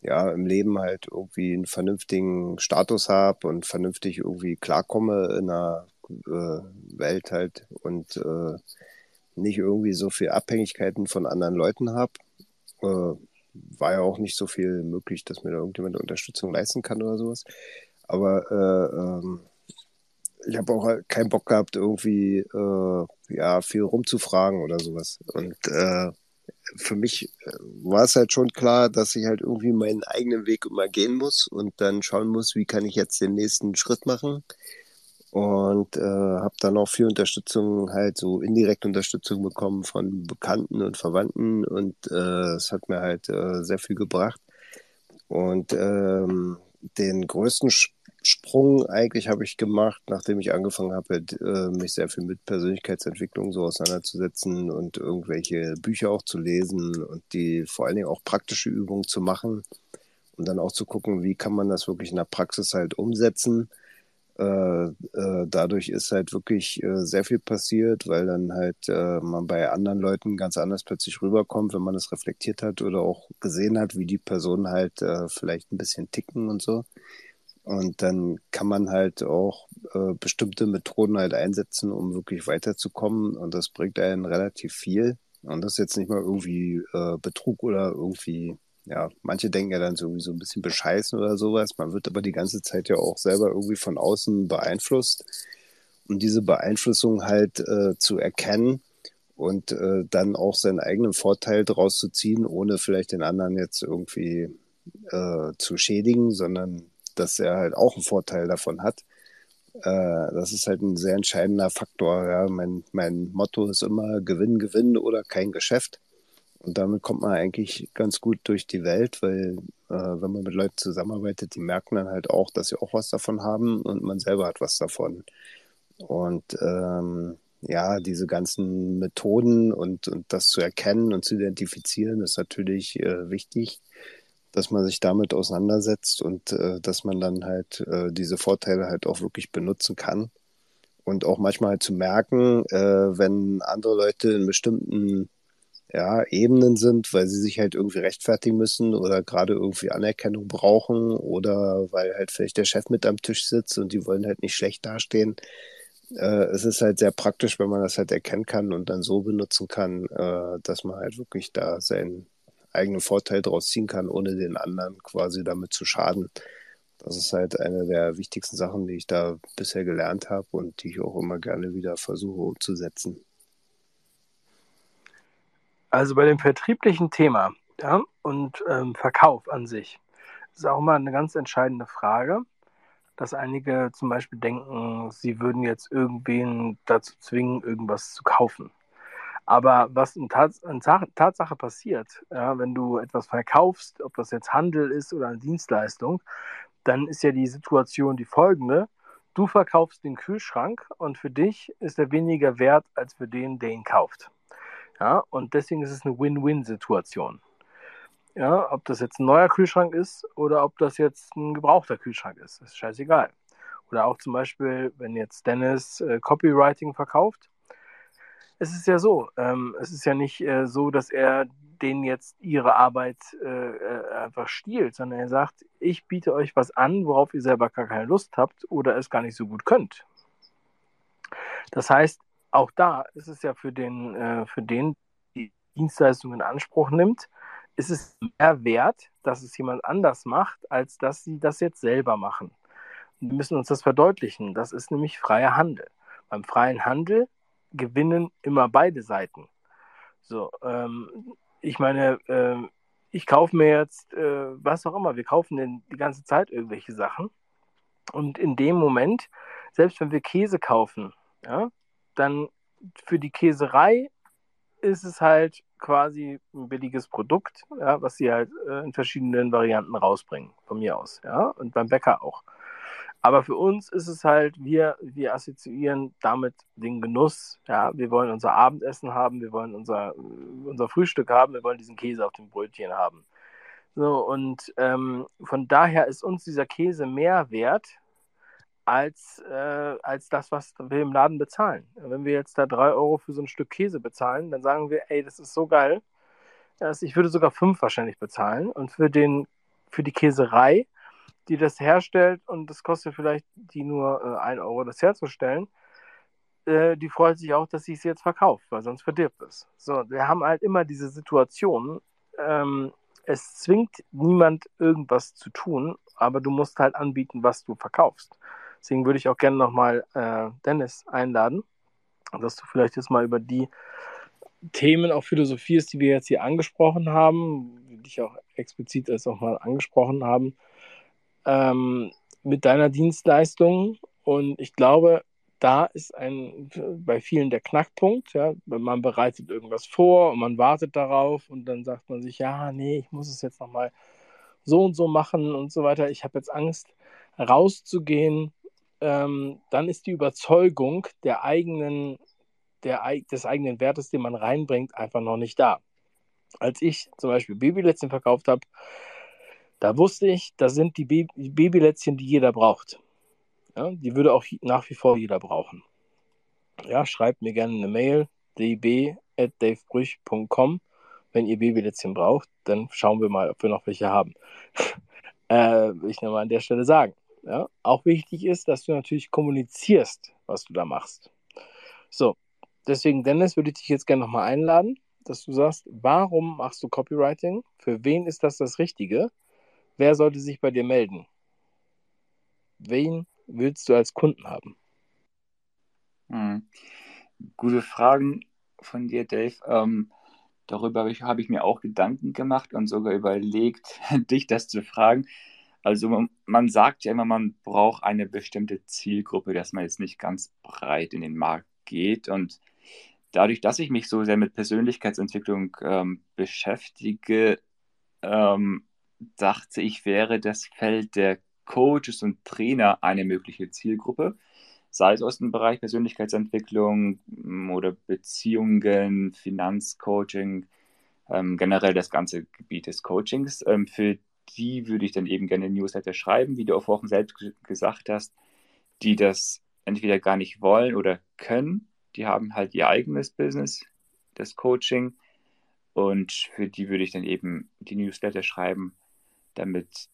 S2: ja im Leben halt irgendwie einen vernünftigen Status habe und vernünftig irgendwie klarkomme in einer äh, Welt halt und äh, nicht irgendwie so viel Abhängigkeiten von anderen Leuten habe. Äh, war ja auch nicht so viel möglich, dass mir da irgendjemand Unterstützung leisten kann oder sowas. Aber äh, ähm, ich habe auch halt keinen Bock gehabt, irgendwie äh, ja viel rumzufragen oder sowas. Und äh, für mich äh, war es halt schon klar, dass ich halt irgendwie meinen eigenen Weg immer gehen muss und dann schauen muss, wie kann ich jetzt den nächsten Schritt machen. Und äh, habe dann auch viel Unterstützung, halt so indirekte Unterstützung bekommen von Bekannten und Verwandten und äh, es hat mir halt äh, sehr viel gebracht. Und ähm, den größten Sprung eigentlich habe ich gemacht, nachdem ich angefangen habe, äh, mich sehr viel mit Persönlichkeitsentwicklung so auseinanderzusetzen und irgendwelche Bücher auch zu lesen und die vor allen Dingen auch praktische Übungen zu machen und dann auch zu gucken, wie kann man das wirklich in der Praxis halt umsetzen. Äh, äh, dadurch ist halt wirklich äh, sehr viel passiert, weil dann halt man bei anderen Leuten ganz anders plötzlich rüberkommt, wenn man es reflektiert hat oder auch gesehen hat, wie die Personen halt vielleicht ein bisschen ticken und so. Und dann kann man halt auch bestimmte Methoden halt einsetzen, um wirklich weiterzukommen. Und das bringt einen relativ viel. Und das ist jetzt nicht mal irgendwie Betrug oder irgendwie, ja, manche denken ja dann so ein bisschen bescheißen oder sowas. Man wird aber die ganze Zeit ja auch selber irgendwie von außen beeinflusst. Und diese Beeinflussung halt äh, zu erkennen und äh, dann auch seinen eigenen Vorteil daraus zu ziehen, ohne vielleicht den anderen jetzt irgendwie äh, zu schädigen, sondern dass er halt auch einen Vorteil davon hat. Äh, das ist halt ein sehr entscheidender Faktor. Ja. Mein, mein Motto ist immer Gewinn, Gewinn oder kein Geschäft. Und damit kommt man eigentlich ganz gut durch die Welt, weil äh, wenn man mit Leuten zusammenarbeitet, die merken dann halt auch, dass sie auch was davon haben und man selber hat was davon. Und ähm, ja, diese ganzen Methoden und, und das zu erkennen und zu identifizieren, ist natürlich äh, wichtig dass man sich damit auseinandersetzt und äh, dass man dann halt äh, diese Vorteile halt auch wirklich benutzen kann. Und auch manchmal halt zu merken, äh, wenn andere Leute in bestimmten ja, Ebenen sind, weil sie sich halt irgendwie rechtfertigen müssen oder gerade irgendwie Anerkennung brauchen oder weil halt vielleicht der Chef mit am Tisch sitzt und die wollen halt nicht schlecht dastehen. Äh, es ist halt sehr praktisch, wenn man das halt erkennen kann und dann so benutzen kann, äh, dass man halt wirklich da sein, eigenen Vorteil daraus ziehen kann, ohne den anderen quasi damit zu schaden. Das ist halt eine der wichtigsten Sachen, die ich da bisher gelernt habe und die ich auch immer gerne wieder versuche umzusetzen.
S1: Also bei dem vertrieblichen Thema ja, und ähm, Verkauf an sich ist auch mal eine ganz entscheidende Frage, dass einige zum Beispiel denken, sie würden jetzt irgendwen dazu zwingen, irgendwas zu kaufen. Aber was in, Tats in Tatsache passiert, ja, wenn du etwas verkaufst, ob das jetzt Handel ist oder eine Dienstleistung, dann ist ja die Situation die folgende. Du verkaufst den Kühlschrank und für dich ist er weniger wert als für den, der ihn kauft. Ja, und deswegen ist es eine Win-Win-Situation. Ja, ob das jetzt ein neuer Kühlschrank ist oder ob das jetzt ein gebrauchter Kühlschrank ist, ist scheißegal. Oder auch zum Beispiel, wenn jetzt Dennis äh, Copywriting verkauft, es ist ja so, ähm, es ist ja nicht äh, so, dass er denen jetzt ihre Arbeit äh, äh, einfach stiehlt, sondern er sagt, ich biete euch was an, worauf ihr selber gar keine Lust habt oder es gar nicht so gut könnt. Das heißt, auch da ist es ja für den, äh, für den, die Dienstleistung in Anspruch nimmt, ist es mehr wert, dass es jemand anders macht, als dass sie das jetzt selber machen. wir müssen uns das verdeutlichen. Das ist nämlich freier Handel. Beim freien Handel gewinnen immer beide Seiten. So, ähm, ich meine, äh, ich kaufe mir jetzt, äh, was auch immer, wir kaufen denn die ganze Zeit irgendwelche Sachen. Und in dem Moment, selbst wenn wir Käse kaufen, ja, dann für die Käserei ist es halt quasi ein billiges Produkt, ja, was sie halt äh, in verschiedenen Varianten rausbringen, von mir aus, ja, und beim Bäcker auch. Aber für uns ist es halt, wir, wir assoziieren damit den Genuss, ja, wir wollen unser Abendessen haben, wir wollen unser, unser Frühstück haben, wir wollen diesen Käse auf dem Brötchen haben. So, und ähm, von daher ist uns dieser Käse mehr wert, als, äh, als das, was wir im Laden bezahlen. Wenn wir jetzt da drei Euro für so ein Stück Käse bezahlen, dann sagen wir, ey, das ist so geil. dass ich würde sogar fünf wahrscheinlich bezahlen. Und für, den, für die Käserei, die das herstellt, und das kostet vielleicht die nur äh, ein Euro, das herzustellen, äh, die freut sich auch, dass sie es jetzt verkauft, weil sonst verdirbt es. So, wir haben halt immer diese Situation, ähm, es zwingt niemand irgendwas zu tun, aber du musst halt anbieten, was du verkaufst. Deswegen würde ich auch gerne nochmal äh, Dennis einladen, dass du vielleicht jetzt mal über die Themen auch philosophierst, die wir jetzt hier angesprochen haben, die dich auch explizit jetzt auch mal angesprochen haben, ähm, mit deiner Dienstleistung. Und ich glaube, da ist ein bei vielen der Knackpunkt, ja, man bereitet irgendwas vor und man wartet darauf und dann sagt man sich, ja, nee, ich muss es jetzt nochmal so und so machen und so weiter. Ich habe jetzt Angst, rauszugehen ähm, dann ist die Überzeugung der eigenen, der, des eigenen Wertes, den man reinbringt, einfach noch nicht da. Als ich zum Beispiel Babylätzchen verkauft habe, da wusste ich, das sind die Babylätzchen, die jeder braucht. Ja, die würde auch nach wie vor jeder brauchen. Ja, schreibt mir gerne eine Mail, db.davebrüch.com. Wenn ihr Babylätzchen braucht, dann schauen wir mal, ob wir noch welche haben. <laughs> äh, will ich nochmal an der Stelle sagen. Ja? Auch wichtig ist, dass du natürlich kommunizierst, was du da machst. So, deswegen, Dennis, würde ich dich jetzt gerne nochmal einladen, dass du sagst, warum machst du Copywriting? Für wen ist das das Richtige? Wer sollte sich bei dir melden? Wen willst du als Kunden haben?
S3: Hm. Gute Fragen von dir, Dave. Ähm, darüber habe ich, hab ich, mir auch Gedanken gemacht und sogar überlegt, <laughs> dich das zu fragen. Also man, sagt ja immer, man braucht eine bestimmte Zielgruppe, dass man jetzt nicht ganz breit in den Markt geht. Und dadurch, dass ich mich so sehr mit Persönlichkeitsentwicklung ähm, beschäftige, ähm, dachte ich, wäre das Feld der Coaches und Trainer eine mögliche Zielgruppe, sei es aus dem Bereich Persönlichkeitsentwicklung oder Beziehungen, Finanzcoaching, ähm, generell das ganze Gebiet des Coachings. Ähm, für die würde ich dann eben gerne Newsletter schreiben, wie du auch vorhin selbst gesagt hast, die das entweder gar nicht wollen oder können. Die haben halt ihr eigenes Business, das Coaching. Und für die würde ich dann eben die Newsletter schreiben, damit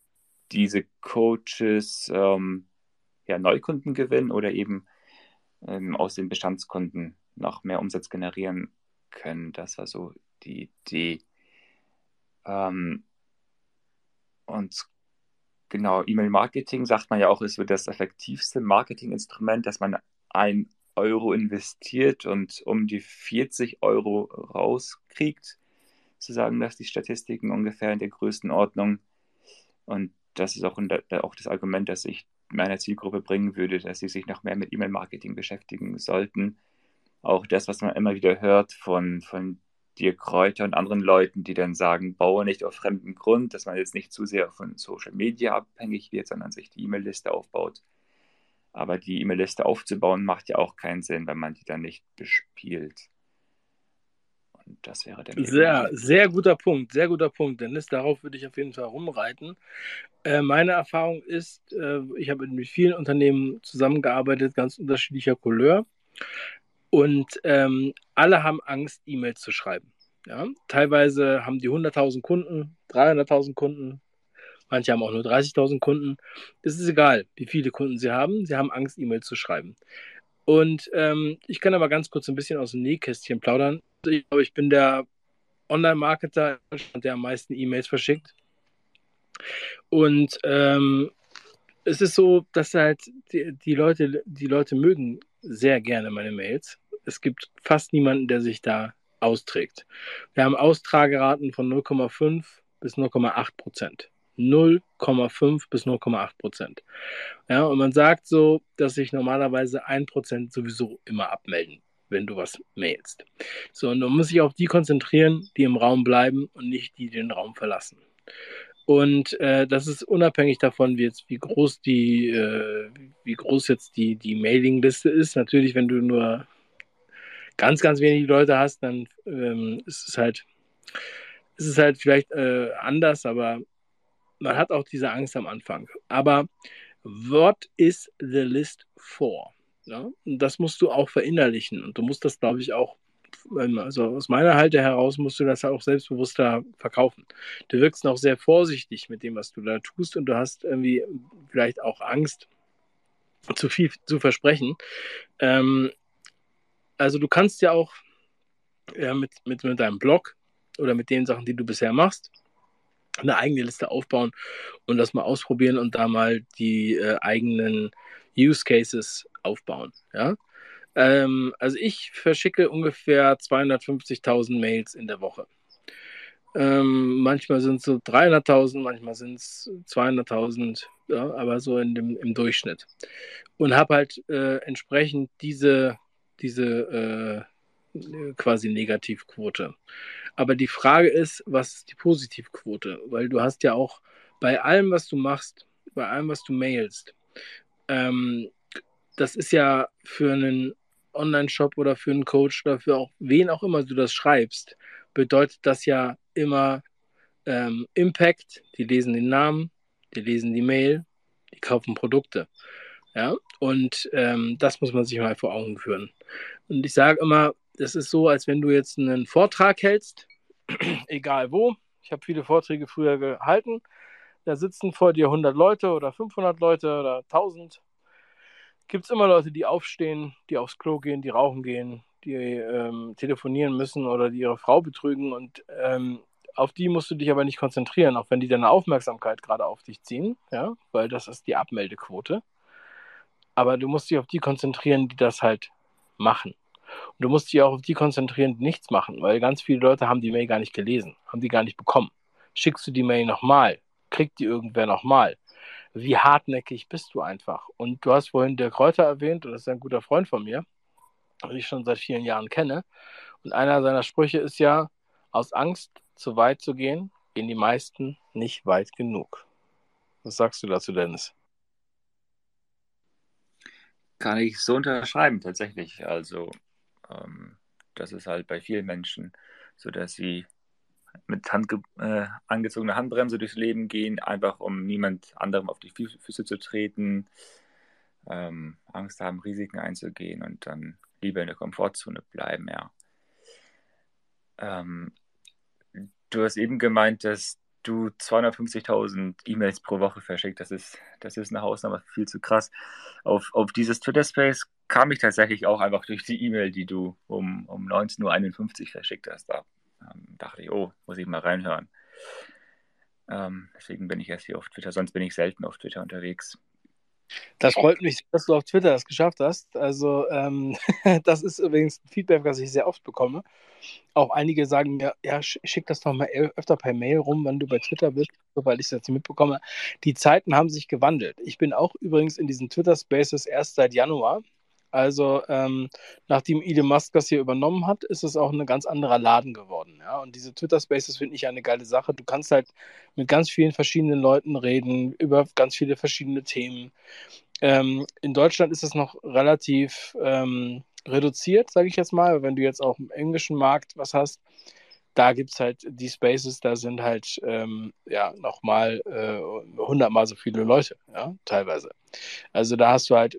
S3: diese Coaches ähm, ja, Neukunden gewinnen oder eben ähm, aus den Bestandskunden noch mehr Umsatz generieren können. Das war so die Idee. Ähm, und genau, E-Mail-Marketing sagt man ja auch, ist das effektivste Marketinginstrument, dass man ein Euro investiert und um die 40 Euro rauskriegt. Zu sagen, dass die Statistiken ungefähr in der Größenordnung. Und das ist auch, auch das Argument, das ich meiner Zielgruppe bringen würde, dass sie sich noch mehr mit E-Mail-Marketing beschäftigen sollten. Auch das, was man immer wieder hört von, von Dirk Kräuter und anderen Leuten, die dann sagen, baue nicht auf fremden Grund, dass man jetzt nicht zu sehr von Social Media abhängig wird, sondern sich die E-Mail-Liste aufbaut. Aber die E-Mail-Liste aufzubauen macht ja auch keinen Sinn, wenn man die dann nicht bespielt.
S1: Und das wäre der Sehr, sehr guter Punkt, sehr guter Punkt, Dennis. Darauf würde ich auf jeden Fall rumreiten. Äh, meine Erfahrung ist, äh, ich habe mit vielen Unternehmen zusammengearbeitet, ganz unterschiedlicher Couleur. Und ähm, alle haben Angst, E-Mails zu schreiben. Ja? Teilweise haben die 100.000 Kunden, 300.000 Kunden, manche haben auch nur 30.000 Kunden. Es ist egal, wie viele Kunden sie haben, sie haben Angst, E-Mails zu schreiben. Und ähm, ich kann aber ganz kurz ein bisschen aus dem Nähkästchen plaudern. Ich glaube, ich bin der Online-Marketer, der am meisten E-Mails verschickt. Und ähm, es ist so, dass halt die, die, Leute, die Leute mögen sehr gerne meine Mails es gibt fast niemanden, der sich da austrägt. Wir haben Austrageraten von 0,5 bis 0,8 Prozent. 0,5 bis 0,8 Prozent. Ja, und man sagt so, dass sich normalerweise 1 Prozent sowieso immer abmelden, wenn du was mailst. So, und man muss sich auf die konzentrieren, die im Raum bleiben und nicht die, die den Raum verlassen. Und äh, das ist unabhängig davon, wie jetzt wie groß die, äh, wie groß jetzt die, die Mailingliste ist. Natürlich, wenn du nur ganz, ganz wenige Leute hast, dann ähm, ist es halt, ist es halt vielleicht äh, anders, aber man hat auch diese Angst am Anfang. Aber what is the list for? Ja? Das musst du auch verinnerlichen. Und du musst das, glaube ich, auch, also aus meiner Halte heraus, musst du das auch selbstbewusster verkaufen. Du wirkst noch sehr vorsichtig mit dem, was du da tust. Und du hast irgendwie vielleicht auch Angst, zu viel zu versprechen. Ähm, also du kannst ja auch ja, mit, mit, mit deinem Blog oder mit den Sachen, die du bisher machst, eine eigene Liste aufbauen und das mal ausprobieren und da mal die äh, eigenen Use Cases aufbauen. Ja? Ähm, also ich verschicke ungefähr 250.000 Mails in der Woche. Ähm, manchmal sind es so 300.000, manchmal sind es 200.000, ja, aber so in dem, im Durchschnitt. Und habe halt äh, entsprechend diese, diese äh, quasi Negativquote. Aber die Frage ist, was ist die Positivquote? Weil du hast ja auch bei allem, was du machst, bei allem, was du mailst, ähm, das ist ja für einen Online-Shop oder für einen Coach oder für auch wen auch immer du das schreibst, bedeutet das ja immer ähm, Impact. Die lesen den Namen, die lesen die Mail, die kaufen Produkte. Ja, und ähm, das muss man sich mal vor Augen führen. Und ich sage immer, das ist so, als wenn du jetzt einen Vortrag hältst, <clears throat> egal wo. Ich habe viele Vorträge früher gehalten. Da sitzen vor dir 100 Leute oder 500 Leute oder 1000. Gibt es immer Leute, die aufstehen, die aufs Klo gehen, die rauchen gehen, die ähm, telefonieren müssen oder die ihre Frau betrügen. Und ähm, auf die musst du dich aber nicht konzentrieren, auch wenn die deine Aufmerksamkeit gerade auf dich ziehen, ja, weil das ist die Abmeldequote. Aber du musst dich auf die konzentrieren, die das halt machen. Und du musst dich auch auf die konzentrieren, die nichts machen, weil ganz viele Leute haben die Mail gar nicht gelesen, haben die gar nicht bekommen. Schickst du die Mail nochmal, kriegt die irgendwer nochmal. Wie hartnäckig bist du einfach? Und du hast vorhin der Kräuter erwähnt, und das ist ein guter Freund von mir, den ich schon seit vielen Jahren kenne. Und einer seiner Sprüche ist ja, aus Angst zu weit zu gehen, gehen die meisten nicht weit genug. Was sagst du dazu, Dennis?
S3: Kann ich so unterschreiben, tatsächlich. Also ähm, das ist halt bei vielen Menschen so, dass sie mit Handge äh, angezogener Handbremse durchs Leben gehen, einfach um niemand anderem auf die Füße zu treten, ähm, Angst haben, Risiken einzugehen und dann lieber in der Komfortzone bleiben, ja. Ähm, du hast eben gemeint, dass du 250.000 E-Mails pro Woche verschickt. Das ist, das ist eine Hausnummer, viel zu krass. Auf, auf dieses Twitter-Space kam ich tatsächlich auch einfach durch die E-Mail, die du um, um 19.51 Uhr verschickt hast. Da ähm, dachte ich, oh, muss ich mal reinhören. Ähm, deswegen bin ich erst hier auf Twitter, sonst bin ich selten auf Twitter unterwegs.
S1: Das freut mich, dass du auf Twitter das geschafft hast. Also, ähm, <laughs> das ist übrigens ein Feedback, das ich sehr oft bekomme. Auch einige sagen mir, ja, schick das doch mal öfter per Mail rum, wenn du bei Twitter bist, weil ich es jetzt mitbekomme. Die Zeiten haben sich gewandelt. Ich bin auch übrigens in diesen Twitter Spaces erst seit Januar. Also ähm, nachdem Elon Musk das hier übernommen hat, ist es auch ein ganz anderer Laden geworden. Ja? Und diese Twitter Spaces finde ich eine geile Sache. Du kannst halt mit ganz vielen verschiedenen Leuten reden über ganz viele verschiedene Themen. Ähm, in Deutschland ist es noch relativ ähm, reduziert, sage ich jetzt mal. Wenn du jetzt auch im englischen Markt was hast, da gibt es halt die Spaces, da sind halt ähm, ja nochmal äh, hundertmal so viele Leute, ja, teilweise. Also da hast du halt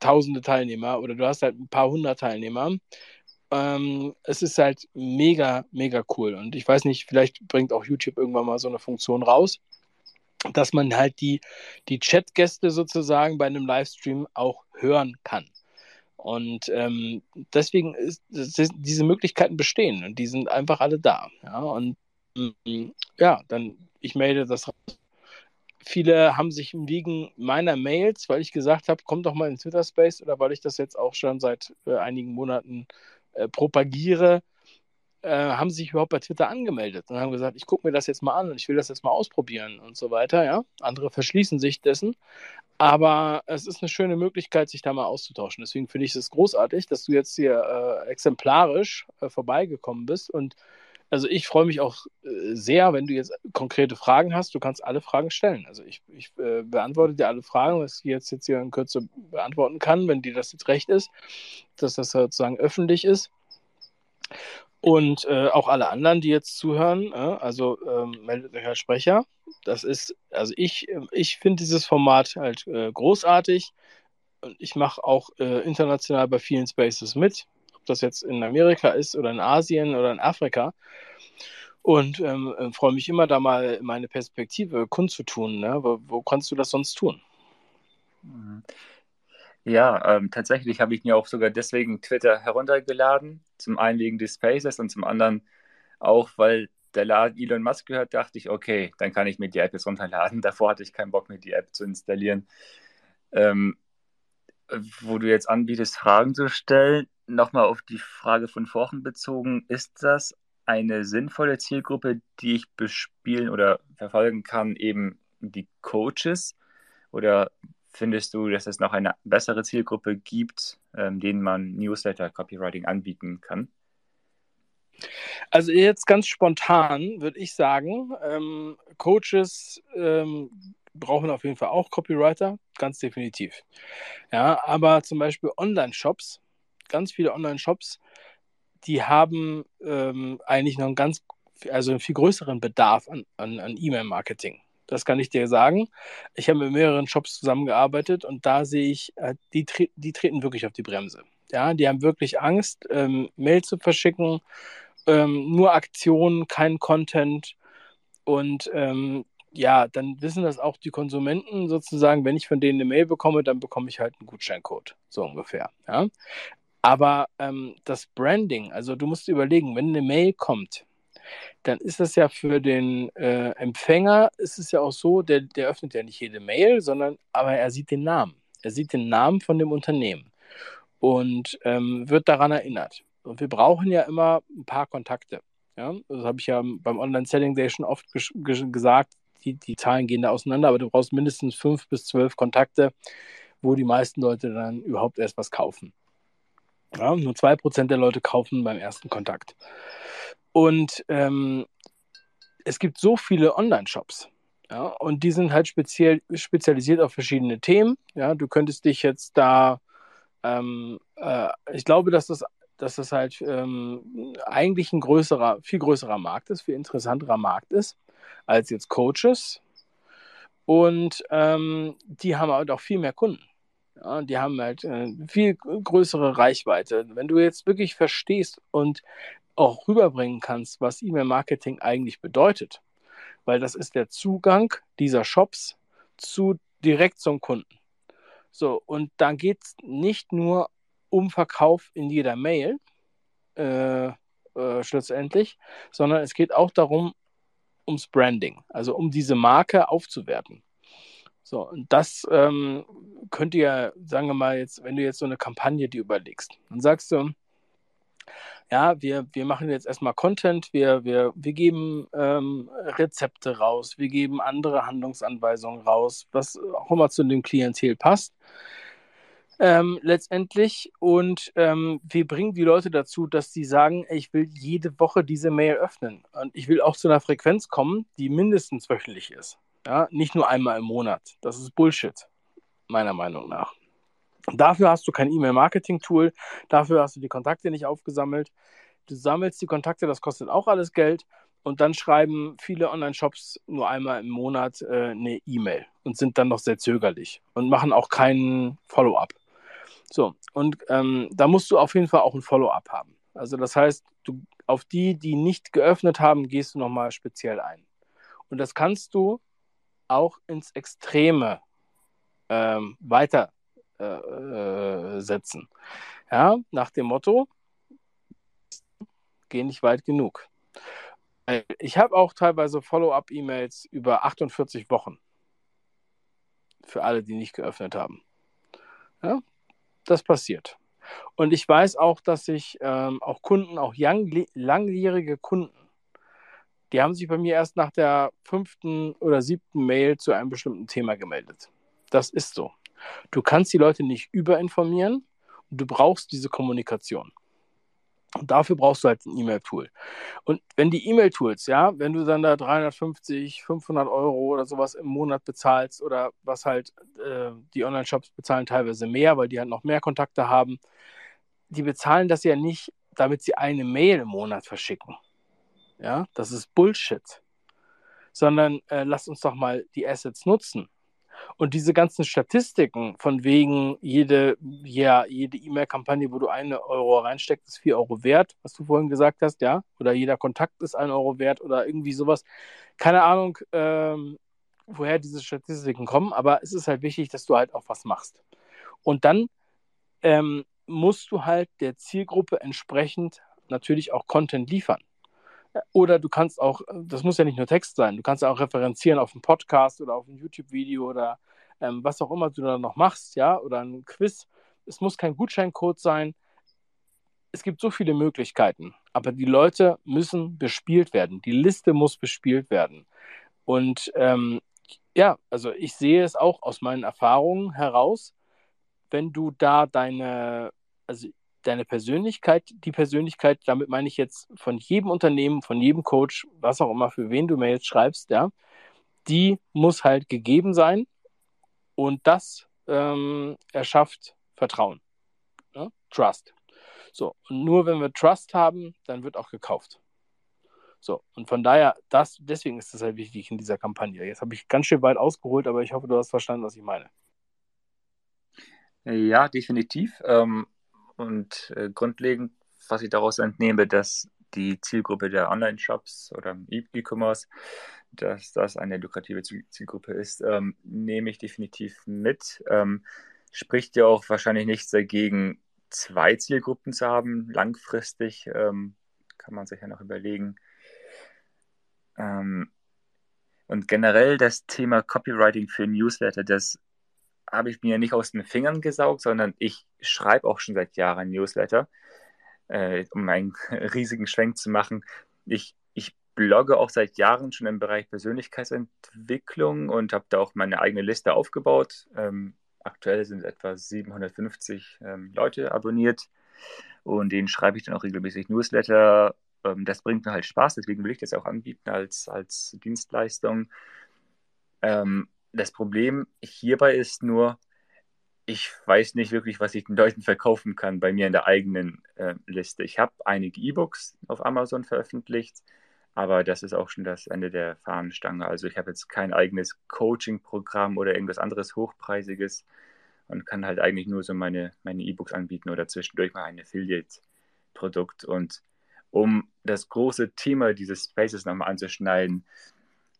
S1: tausende Teilnehmer oder du hast halt ein paar hundert Teilnehmer. Ähm, es ist halt mega, mega cool. Und ich weiß nicht, vielleicht bringt auch YouTube irgendwann mal so eine Funktion raus, dass man halt die, die Chatgäste sozusagen bei einem Livestream auch hören kann. Und ähm, deswegen ist, ist, diese Möglichkeiten bestehen und die sind einfach alle da. Ja, und mm, ja, dann ich melde das raus Viele haben sich wegen meiner Mails, weil ich gesagt habe, komm doch mal in Twitter Space oder weil ich das jetzt auch schon seit äh, einigen Monaten äh, propagiere, äh, haben sich überhaupt bei Twitter angemeldet und haben gesagt, ich gucke mir das jetzt mal an und ich will das jetzt mal ausprobieren und so weiter. Ja? Andere verschließen sich dessen. Aber es ist eine schöne Möglichkeit, sich da mal auszutauschen. Deswegen finde ich es großartig, dass du jetzt hier äh, exemplarisch äh, vorbeigekommen bist. Und also ich freue mich auch äh, sehr, wenn du jetzt konkrete Fragen hast. Du kannst alle Fragen stellen. Also ich, ich äh, beantworte dir alle Fragen, was ich jetzt, jetzt hier in Kürze beantworten kann, wenn dir das jetzt recht ist, dass das sozusagen öffentlich ist. Und äh, auch alle anderen, die jetzt zuhören, äh, also ähm, meldet euch als Sprecher. Das ist, also ich, ich finde dieses Format halt äh, großartig. Und ich mache auch äh, international bei vielen Spaces mit, ob das jetzt in Amerika ist oder in Asien oder in Afrika. Und ähm, äh, freue mich immer da mal meine Perspektive kundzutun. Ne? Wo, wo kannst du das sonst tun?
S3: Mhm. Ja, ähm, tatsächlich habe ich mir auch sogar deswegen Twitter heruntergeladen. Zum einen wegen des Spaces und zum anderen auch, weil der Laden Elon Musk gehört, dachte ich, okay, dann kann ich mir die App jetzt runterladen. <laughs> Davor hatte ich keinen Bock, mir die App zu installieren. Ähm, wo du jetzt anbietest, Fragen zu stellen, nochmal auf die Frage von vorhin bezogen, ist das eine sinnvolle Zielgruppe, die ich bespielen oder verfolgen kann, eben die Coaches? Oder findest du, dass es noch eine bessere Zielgruppe gibt, ähm, denen man Newsletter-Copywriting anbieten kann?
S1: Also jetzt ganz spontan würde ich sagen, ähm, Coaches ähm, brauchen auf jeden Fall auch Copywriter, ganz definitiv. Ja, aber zum Beispiel Online-Shops, ganz viele Online-Shops, die haben ähm, eigentlich noch einen ganz, also einen viel größeren Bedarf an, an, an E-Mail-Marketing. Das kann ich dir sagen. Ich habe mit mehreren Shops zusammengearbeitet und da sehe ich, äh, die, tre die treten wirklich auf die Bremse. Ja, die haben wirklich Angst, ähm, Mail zu verschicken, ähm, nur Aktionen, kein Content. Und ähm, ja, dann wissen das auch die Konsumenten sozusagen, wenn ich von denen eine Mail bekomme, dann bekomme ich halt einen Gutscheincode, so ungefähr. Ja? Aber ähm, das Branding, also du musst überlegen, wenn eine Mail kommt, dann ist das ja für den äh, Empfänger, ist es ja auch so, der, der öffnet ja nicht jede Mail, sondern aber er sieht den Namen. Er sieht den Namen von dem Unternehmen und ähm, wird daran erinnert. Und wir brauchen ja immer ein paar Kontakte. Ja? Das habe ich ja beim Online-Selling Day schon oft gesagt. Die, die Zahlen gehen da auseinander, aber du brauchst mindestens fünf bis zwölf Kontakte, wo die meisten Leute dann überhaupt erst was kaufen. Ja, nur zwei Prozent der Leute kaufen beim ersten Kontakt. Und ähm, es gibt so viele Online-Shops. Ja, und die sind halt speziell, spezialisiert auf verschiedene Themen. Ja, du könntest dich jetzt da, ähm, äh, ich glaube, dass das, dass das halt ähm, eigentlich ein größerer, viel größerer Markt ist, viel interessanterer Markt ist als jetzt Coaches. Und ähm, die haben halt auch viel mehr Kunden. Ja, die haben halt äh, viel größere Reichweite. Wenn du jetzt wirklich verstehst und auch rüberbringen kannst, was E-Mail-Marketing eigentlich bedeutet. Weil das ist der Zugang dieser Shops zu direkt zum Kunden. So, und dann geht es nicht nur um Verkauf in jeder Mail, äh, äh, schlussendlich, sondern es geht auch darum, ums Branding, also um diese Marke aufzuwerten. So, und das ähm, könnte ja, sagen wir mal, jetzt, wenn du jetzt so eine Kampagne dir überlegst, dann sagst du, ja, wir, wir machen jetzt erstmal Content, wir, wir, wir geben ähm, Rezepte raus, wir geben andere Handlungsanweisungen raus, was auch immer zu dem Klientel passt. Ähm, letztendlich und ähm, wir bringen die Leute dazu, dass sie sagen, ich will jede Woche diese Mail öffnen und ich will auch zu einer Frequenz kommen, die mindestens wöchentlich ist. Ja, nicht nur einmal im Monat. Das ist Bullshit, meiner Meinung nach. Dafür hast du kein E-Mail-Marketing-Tool, dafür hast du die Kontakte nicht aufgesammelt. Du sammelst die Kontakte, das kostet auch alles Geld. Und dann schreiben viele Online-Shops nur einmal im Monat äh, eine E-Mail und sind dann noch sehr zögerlich und machen auch keinen Follow-up. So, und ähm, da musst du auf jeden Fall auch ein Follow-up haben. Also das heißt, du, auf die, die nicht geöffnet haben, gehst du nochmal speziell ein. Und das kannst du auch ins Extreme ähm, weiter äh, äh, setzen. Ja, nach dem Motto, geh nicht weit genug. Ich habe auch teilweise Follow-up-E-Mails über 48 Wochen. Für alle, die nicht geöffnet haben. Ja, das passiert. Und ich weiß auch, dass sich ähm, auch Kunden, auch young, langjährige Kunden, die haben sich bei mir erst nach der fünften oder siebten Mail zu einem bestimmten Thema gemeldet. Das ist so. Du kannst die Leute nicht überinformieren und du brauchst diese Kommunikation. Und dafür brauchst du halt ein E-Mail-Tool. Und wenn die E-Mail-Tools, ja, wenn du dann da 350, 500 Euro oder sowas im Monat bezahlst oder was halt äh, die Online-Shops bezahlen teilweise mehr, weil die halt noch mehr Kontakte haben, die bezahlen das ja nicht, damit sie eine Mail im Monat verschicken. Ja, das ist Bullshit. Sondern äh, lasst uns doch mal die Assets nutzen. Und diese ganzen Statistiken von wegen jede ja, jede E-Mail-Kampagne, wo du eine Euro reinsteckst, ist vier Euro wert, was du vorhin gesagt hast, ja, oder jeder Kontakt ist ein Euro wert oder irgendwie sowas. Keine Ahnung, ähm, woher diese Statistiken kommen, aber es ist halt wichtig, dass du halt auch was machst. Und dann ähm, musst du halt der Zielgruppe entsprechend natürlich auch Content liefern. Oder du kannst auch, das muss ja nicht nur Text sein, du kannst ja auch referenzieren auf einen Podcast oder auf ein YouTube-Video oder ähm, was auch immer du da noch machst, ja, oder ein Quiz. Es muss kein Gutscheincode sein. Es gibt so viele Möglichkeiten, aber die Leute müssen bespielt werden. Die Liste muss bespielt werden. Und ähm, ja, also ich sehe es auch aus meinen Erfahrungen heraus, wenn du da deine, also deine Persönlichkeit, die Persönlichkeit, damit meine ich jetzt von jedem Unternehmen, von jedem Coach, was auch immer, für wen du Mails schreibst, ja, die muss halt gegeben sein und das ähm, erschafft Vertrauen. Ja? Trust. So, und nur wenn wir Trust haben, dann wird auch gekauft. So, und von daher, das, deswegen ist das halt wichtig in dieser Kampagne. Jetzt habe ich ganz schön weit ausgeholt, aber ich hoffe, du hast verstanden, was ich meine.
S3: Ja, definitiv. Ähm, und äh, grundlegend, was ich daraus entnehme, dass die Zielgruppe der Online-Shops oder E-Commerce, dass das eine lukrative Zielgruppe ist, ähm, nehme ich definitiv mit. Ähm, spricht ja auch wahrscheinlich nichts dagegen, zwei Zielgruppen zu haben. Langfristig ähm, kann man sich ja noch überlegen. Ähm, und generell das Thema Copywriting für Newsletter, das habe ich mir nicht aus den Fingern gesaugt, sondern ich schreibe auch schon seit Jahren Newsletter, äh, um einen <laughs> riesigen Schwenk zu machen. Ich, ich blogge auch seit Jahren schon im Bereich Persönlichkeitsentwicklung und habe da auch meine eigene Liste aufgebaut. Ähm, aktuell sind etwa 750 ähm, Leute abonniert und denen schreibe ich dann auch regelmäßig Newsletter. Ähm, das bringt mir halt Spaß, deswegen will ich das auch anbieten als, als Dienstleistung. Ähm, das Problem hierbei ist nur, ich weiß nicht wirklich, was ich den Leuten verkaufen kann bei mir in der eigenen äh, Liste. Ich habe einige E-Books auf Amazon veröffentlicht, aber das ist auch schon das Ende der Fahnenstange. Also ich habe jetzt kein eigenes Coaching-Programm oder irgendwas anderes Hochpreisiges und kann halt eigentlich nur so meine meine E-Books anbieten oder zwischendurch mal ein Affiliate-Produkt. Und um das große Thema dieses Spaces nochmal anzuschneiden,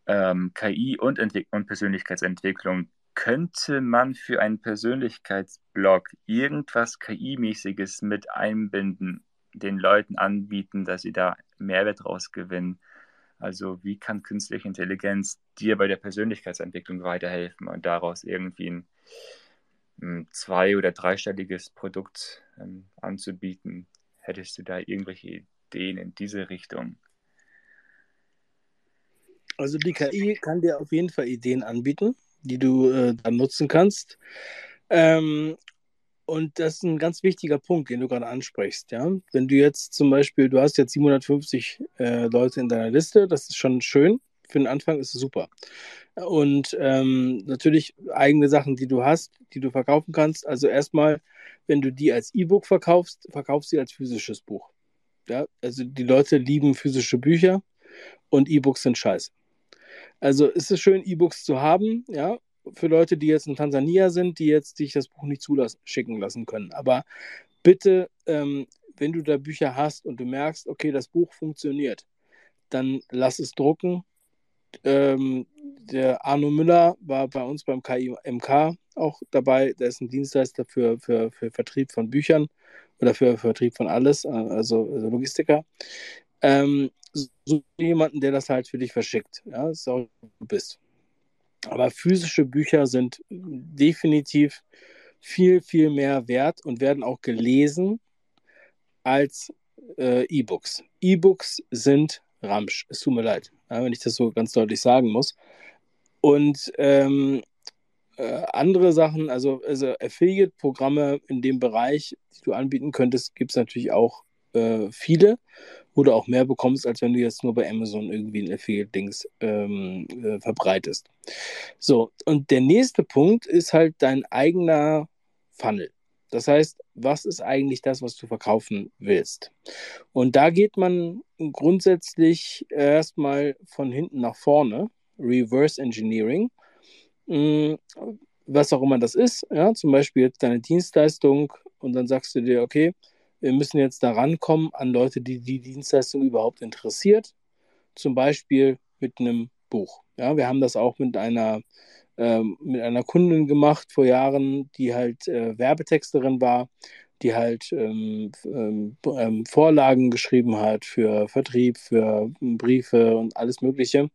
S3: ähm, KI und, und Persönlichkeitsentwicklung, könnte man für einen Persönlichkeitsblog irgendwas KI-mäßiges mit einbinden, den Leuten anbieten, dass sie da Mehrwert rausgewinnen? Also wie kann künstliche Intelligenz dir bei der Persönlichkeitsentwicklung weiterhelfen und daraus irgendwie ein, ein zwei- oder dreistelliges Produkt ähm, anzubieten? Hättest du da irgendwelche Ideen in diese Richtung?
S1: Also die KI kann dir auf jeden Fall Ideen anbieten, die du äh, dann nutzen kannst. Ähm, und das ist ein ganz wichtiger Punkt, den du gerade ansprichst. Ja? Wenn du jetzt zum Beispiel, du hast jetzt 750 äh, Leute in deiner Liste, das ist schon schön. Für den Anfang ist es super. Und ähm, natürlich eigene Sachen, die du hast, die du verkaufen kannst. Also erstmal, wenn du die als E-Book verkaufst, verkaufst sie als physisches Buch. Ja? Also die Leute lieben physische Bücher und E-Books sind scheiße. Also ist es schön, E-Books zu haben, ja, für Leute, die jetzt in Tansania sind, die jetzt sich das Buch nicht zuschicken lassen können. Aber bitte, ähm, wenn du da Bücher hast und du merkst, okay, das Buch funktioniert, dann lass es drucken. Ähm, der Arno Müller war bei uns beim KIMK auch dabei. Der ist ein Dienstleister für, für, für Vertrieb von Büchern oder für Vertrieb von alles, also, also Logistiker. Ähm, so jemanden, der das halt für dich verschickt. Ja, das ist du bist. Aber physische Bücher sind definitiv viel, viel mehr wert und werden auch gelesen als äh, E-Books. E-Books sind Ramsch. Es tut mir leid, ja, wenn ich das so ganz deutlich sagen muss. Und ähm, äh, andere Sachen, also, also Affiliate-Programme in dem Bereich, die du anbieten könntest, gibt es natürlich auch äh, viele, du auch mehr bekommst, als wenn du jetzt nur bei Amazon irgendwie ein Affiliate-Dings ähm, äh, verbreitest. So, und der nächste Punkt ist halt dein eigener Funnel. Das heißt, was ist eigentlich das, was du verkaufen willst? Und da geht man grundsätzlich erstmal von hinten nach vorne, Reverse Engineering. Mm, was auch immer das ist, ja, zum Beispiel jetzt deine Dienstleistung und dann sagst du dir, okay, wir müssen jetzt da rankommen an Leute, die die Dienstleistung überhaupt interessiert, zum Beispiel mit einem Buch. Ja, wir haben das auch mit einer, ähm, mit einer Kundin gemacht vor Jahren, die halt äh, Werbetexterin war, die halt ähm, ähm, ähm Vorlagen geschrieben hat für Vertrieb, für Briefe und alles Mögliche.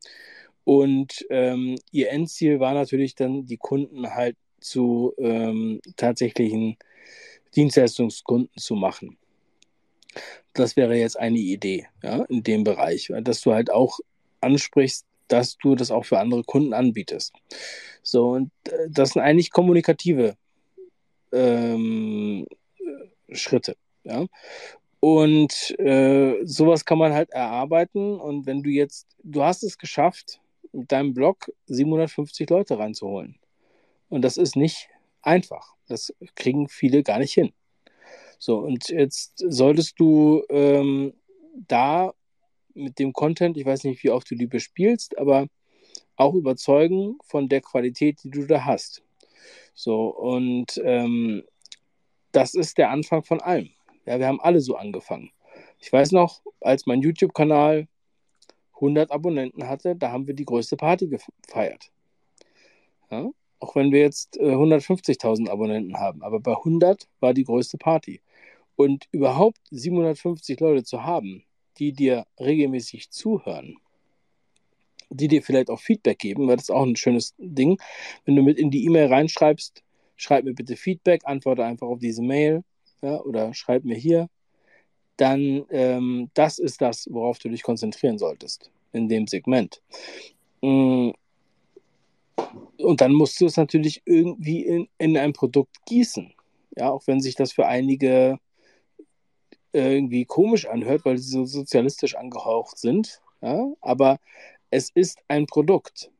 S1: Und ähm, ihr Endziel war natürlich dann, die Kunden halt zu ähm, tatsächlichen Dienstleistungskunden zu machen. Das wäre jetzt eine Idee ja, in dem Bereich, dass du halt auch ansprichst, dass du das auch für andere Kunden anbietest. So, und äh, das sind eigentlich kommunikative ähm, Schritte. Ja? Und äh, sowas kann man halt erarbeiten. Und wenn du jetzt, du hast es geschafft, mit deinem Blog 750 Leute reinzuholen. Und das ist nicht einfach. Das kriegen viele gar nicht hin. So, und jetzt solltest du ähm, da mit dem Content, ich weiß nicht, wie oft du die bespielst, aber auch überzeugen von der Qualität, die du da hast. So, und ähm, das ist der Anfang von allem. Ja, wir haben alle so angefangen. Ich weiß noch, als mein YouTube-Kanal 100 Abonnenten hatte, da haben wir die größte Party gefeiert. Ja? Auch wenn wir jetzt äh, 150.000 Abonnenten haben, aber bei 100 war die größte Party. Und überhaupt 750 Leute zu haben, die dir regelmäßig zuhören, die dir vielleicht auch Feedback geben, weil das ist auch ein schönes Ding. Wenn du mit in die E-Mail reinschreibst, schreib mir bitte Feedback, antworte einfach auf diese Mail ja, oder schreib mir hier, dann ähm, das ist das, worauf du dich konzentrieren solltest in dem Segment. Mm. Und dann musst du es natürlich irgendwie in, in ein Produkt gießen. Ja, auch wenn sich das für einige irgendwie komisch anhört, weil sie so sozialistisch angehaucht sind. Ja, aber es ist ein Produkt.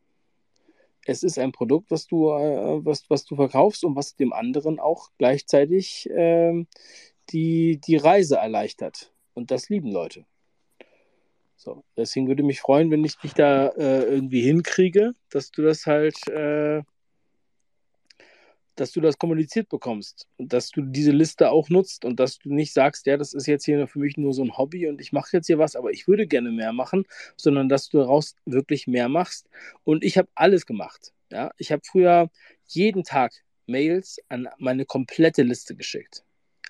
S1: Es ist ein Produkt, was du, äh, was, was du verkaufst und was dem anderen auch gleichzeitig äh, die, die Reise erleichtert. Und das lieben Leute. So, deswegen würde mich freuen, wenn ich dich da äh, irgendwie hinkriege, dass du das halt, äh, dass du das kommuniziert bekommst und dass du diese Liste auch nutzt und dass du nicht sagst, ja, das ist jetzt hier für mich nur so ein Hobby und ich mache jetzt hier was, aber ich würde gerne mehr machen, sondern dass du daraus wirklich mehr machst. Und ich habe alles gemacht. Ja, ich habe früher jeden Tag Mails an meine komplette Liste geschickt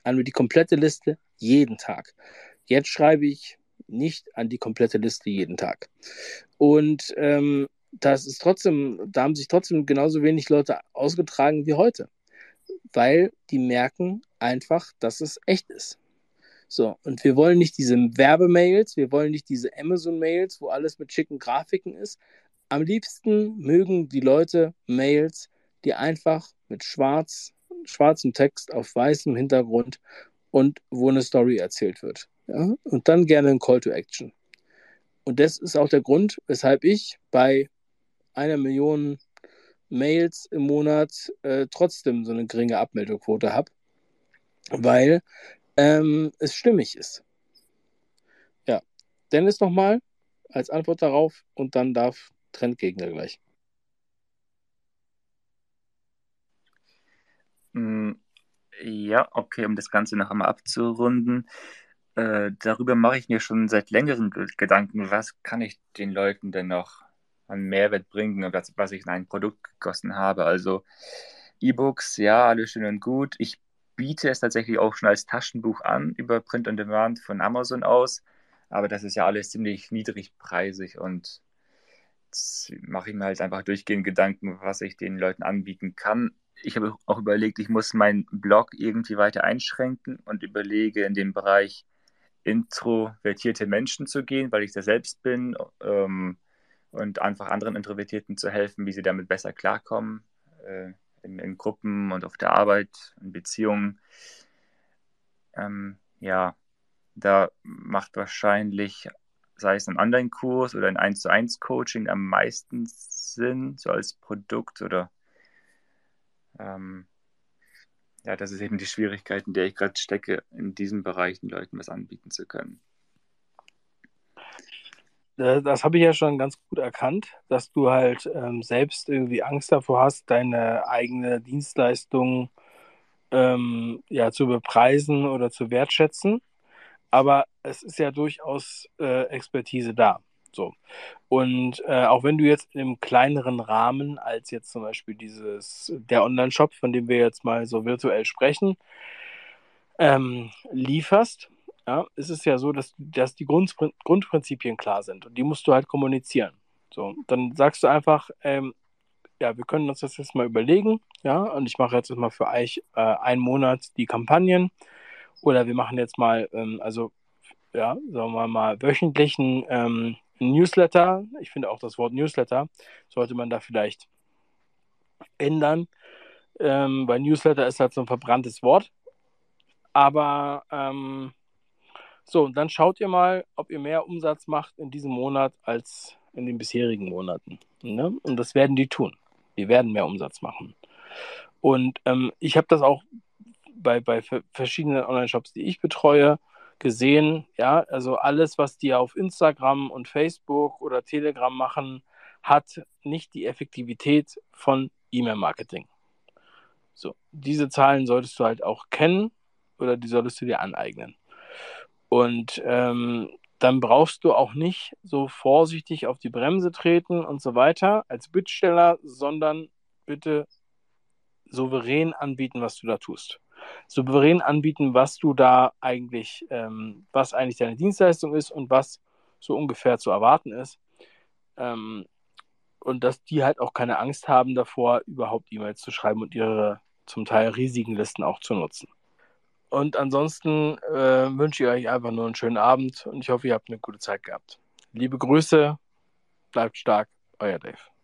S1: an die komplette Liste jeden Tag. Jetzt schreibe ich nicht an die komplette Liste jeden Tag. Und ähm, das ist trotzdem, da haben sich trotzdem genauso wenig Leute ausgetragen wie heute, weil die merken einfach, dass es echt ist. So, und wir wollen nicht diese Werbemails, wir wollen nicht diese Amazon-Mails, wo alles mit schicken Grafiken ist. Am liebsten mögen die Leute Mails, die einfach mit schwarz schwarzem Text auf weißem Hintergrund und wo eine Story erzählt wird. Ja? Und dann gerne ein Call to Action. Und das ist auch der Grund, weshalb ich bei einer Million Mails im Monat äh, trotzdem so eine geringe Abmeldequote habe, weil ähm, es stimmig ist. Ja, Dennis nochmal als Antwort darauf und dann darf Trendgegner gleich.
S3: Hm, ja, okay, um das Ganze noch einmal abzurunden. Äh, darüber mache ich mir schon seit längerem Gedanken, was kann ich den Leuten denn noch an Mehrwert bringen, was, was ich in ein Produkt gegossen habe. Also E-Books, ja, alles schön und gut. Ich biete es tatsächlich auch schon als Taschenbuch an über Print on Demand von Amazon aus, aber das ist ja alles ziemlich niedrigpreisig und mache ich mir halt einfach durchgehend Gedanken, was ich den Leuten anbieten kann ich habe auch überlegt, ich muss meinen Blog irgendwie weiter einschränken und überlege in den Bereich introvertierte Menschen zu gehen, weil ich da selbst bin ähm, und einfach anderen Introvertierten zu helfen, wie sie damit besser klarkommen, äh, in, in, Gruppen und auf der Arbeit, in Beziehungen. Ähm, ja, da macht wahrscheinlich, sei es ein Online-Kurs oder ein 1 zu 1 Coaching am meisten Sinn, so als Produkt oder ähm, ja, das ist eben die Schwierigkeit, in der ich gerade stecke, in diesem Bereich den Leuten was anbieten zu können.
S1: Äh, das habe ich ja schon ganz gut erkannt, dass du halt ähm, selbst irgendwie Angst davor hast, deine eigene Dienstleistung ähm, ja, zu bepreisen oder zu wertschätzen. Aber es ist ja durchaus äh, Expertise da. So. Und äh, auch wenn du jetzt im kleineren Rahmen als jetzt zum Beispiel dieses, der Online-Shop, von dem wir jetzt mal so virtuell sprechen, ähm, lieferst, ja, ist es ja so, dass, dass die Grund, Grundprinzipien klar sind und die musst du halt kommunizieren. So, dann sagst du einfach, ähm, ja, wir können uns das jetzt mal überlegen, ja, und ich mache jetzt mal für euch äh, einen Monat die Kampagnen oder wir machen jetzt mal, ähm, also ja, sagen wir mal, wöchentlichen ähm, Newsletter. Ich finde auch das Wort Newsletter sollte man da vielleicht ändern, ähm, weil Newsletter ist halt so ein verbranntes Wort. Aber ähm, so, dann schaut ihr mal, ob ihr mehr Umsatz macht in diesem Monat als in den bisherigen Monaten. Ne? Und das werden die tun. Die werden mehr Umsatz machen. Und ähm, ich habe das auch bei, bei verschiedenen Online-Shops, die ich betreue, gesehen, ja, also alles, was die auf Instagram und Facebook oder Telegram machen, hat nicht die Effektivität von E-Mail-Marketing. So, diese Zahlen solltest du halt auch kennen oder die solltest du dir aneignen. Und ähm, dann brauchst du auch nicht so vorsichtig auf die Bremse treten und so weiter als Bittsteller, sondern bitte souverän anbieten, was du da tust souverän anbieten, was du da eigentlich, ähm, was eigentlich deine Dienstleistung ist und was so ungefähr zu erwarten ist. Ähm, und dass die halt auch keine Angst haben davor, überhaupt E-Mails zu schreiben und ihre zum Teil riesigen Listen auch zu nutzen. Und ansonsten äh, wünsche ich euch einfach nur einen schönen Abend und ich hoffe, ihr habt eine gute Zeit gehabt. Liebe Grüße, bleibt stark, euer Dave.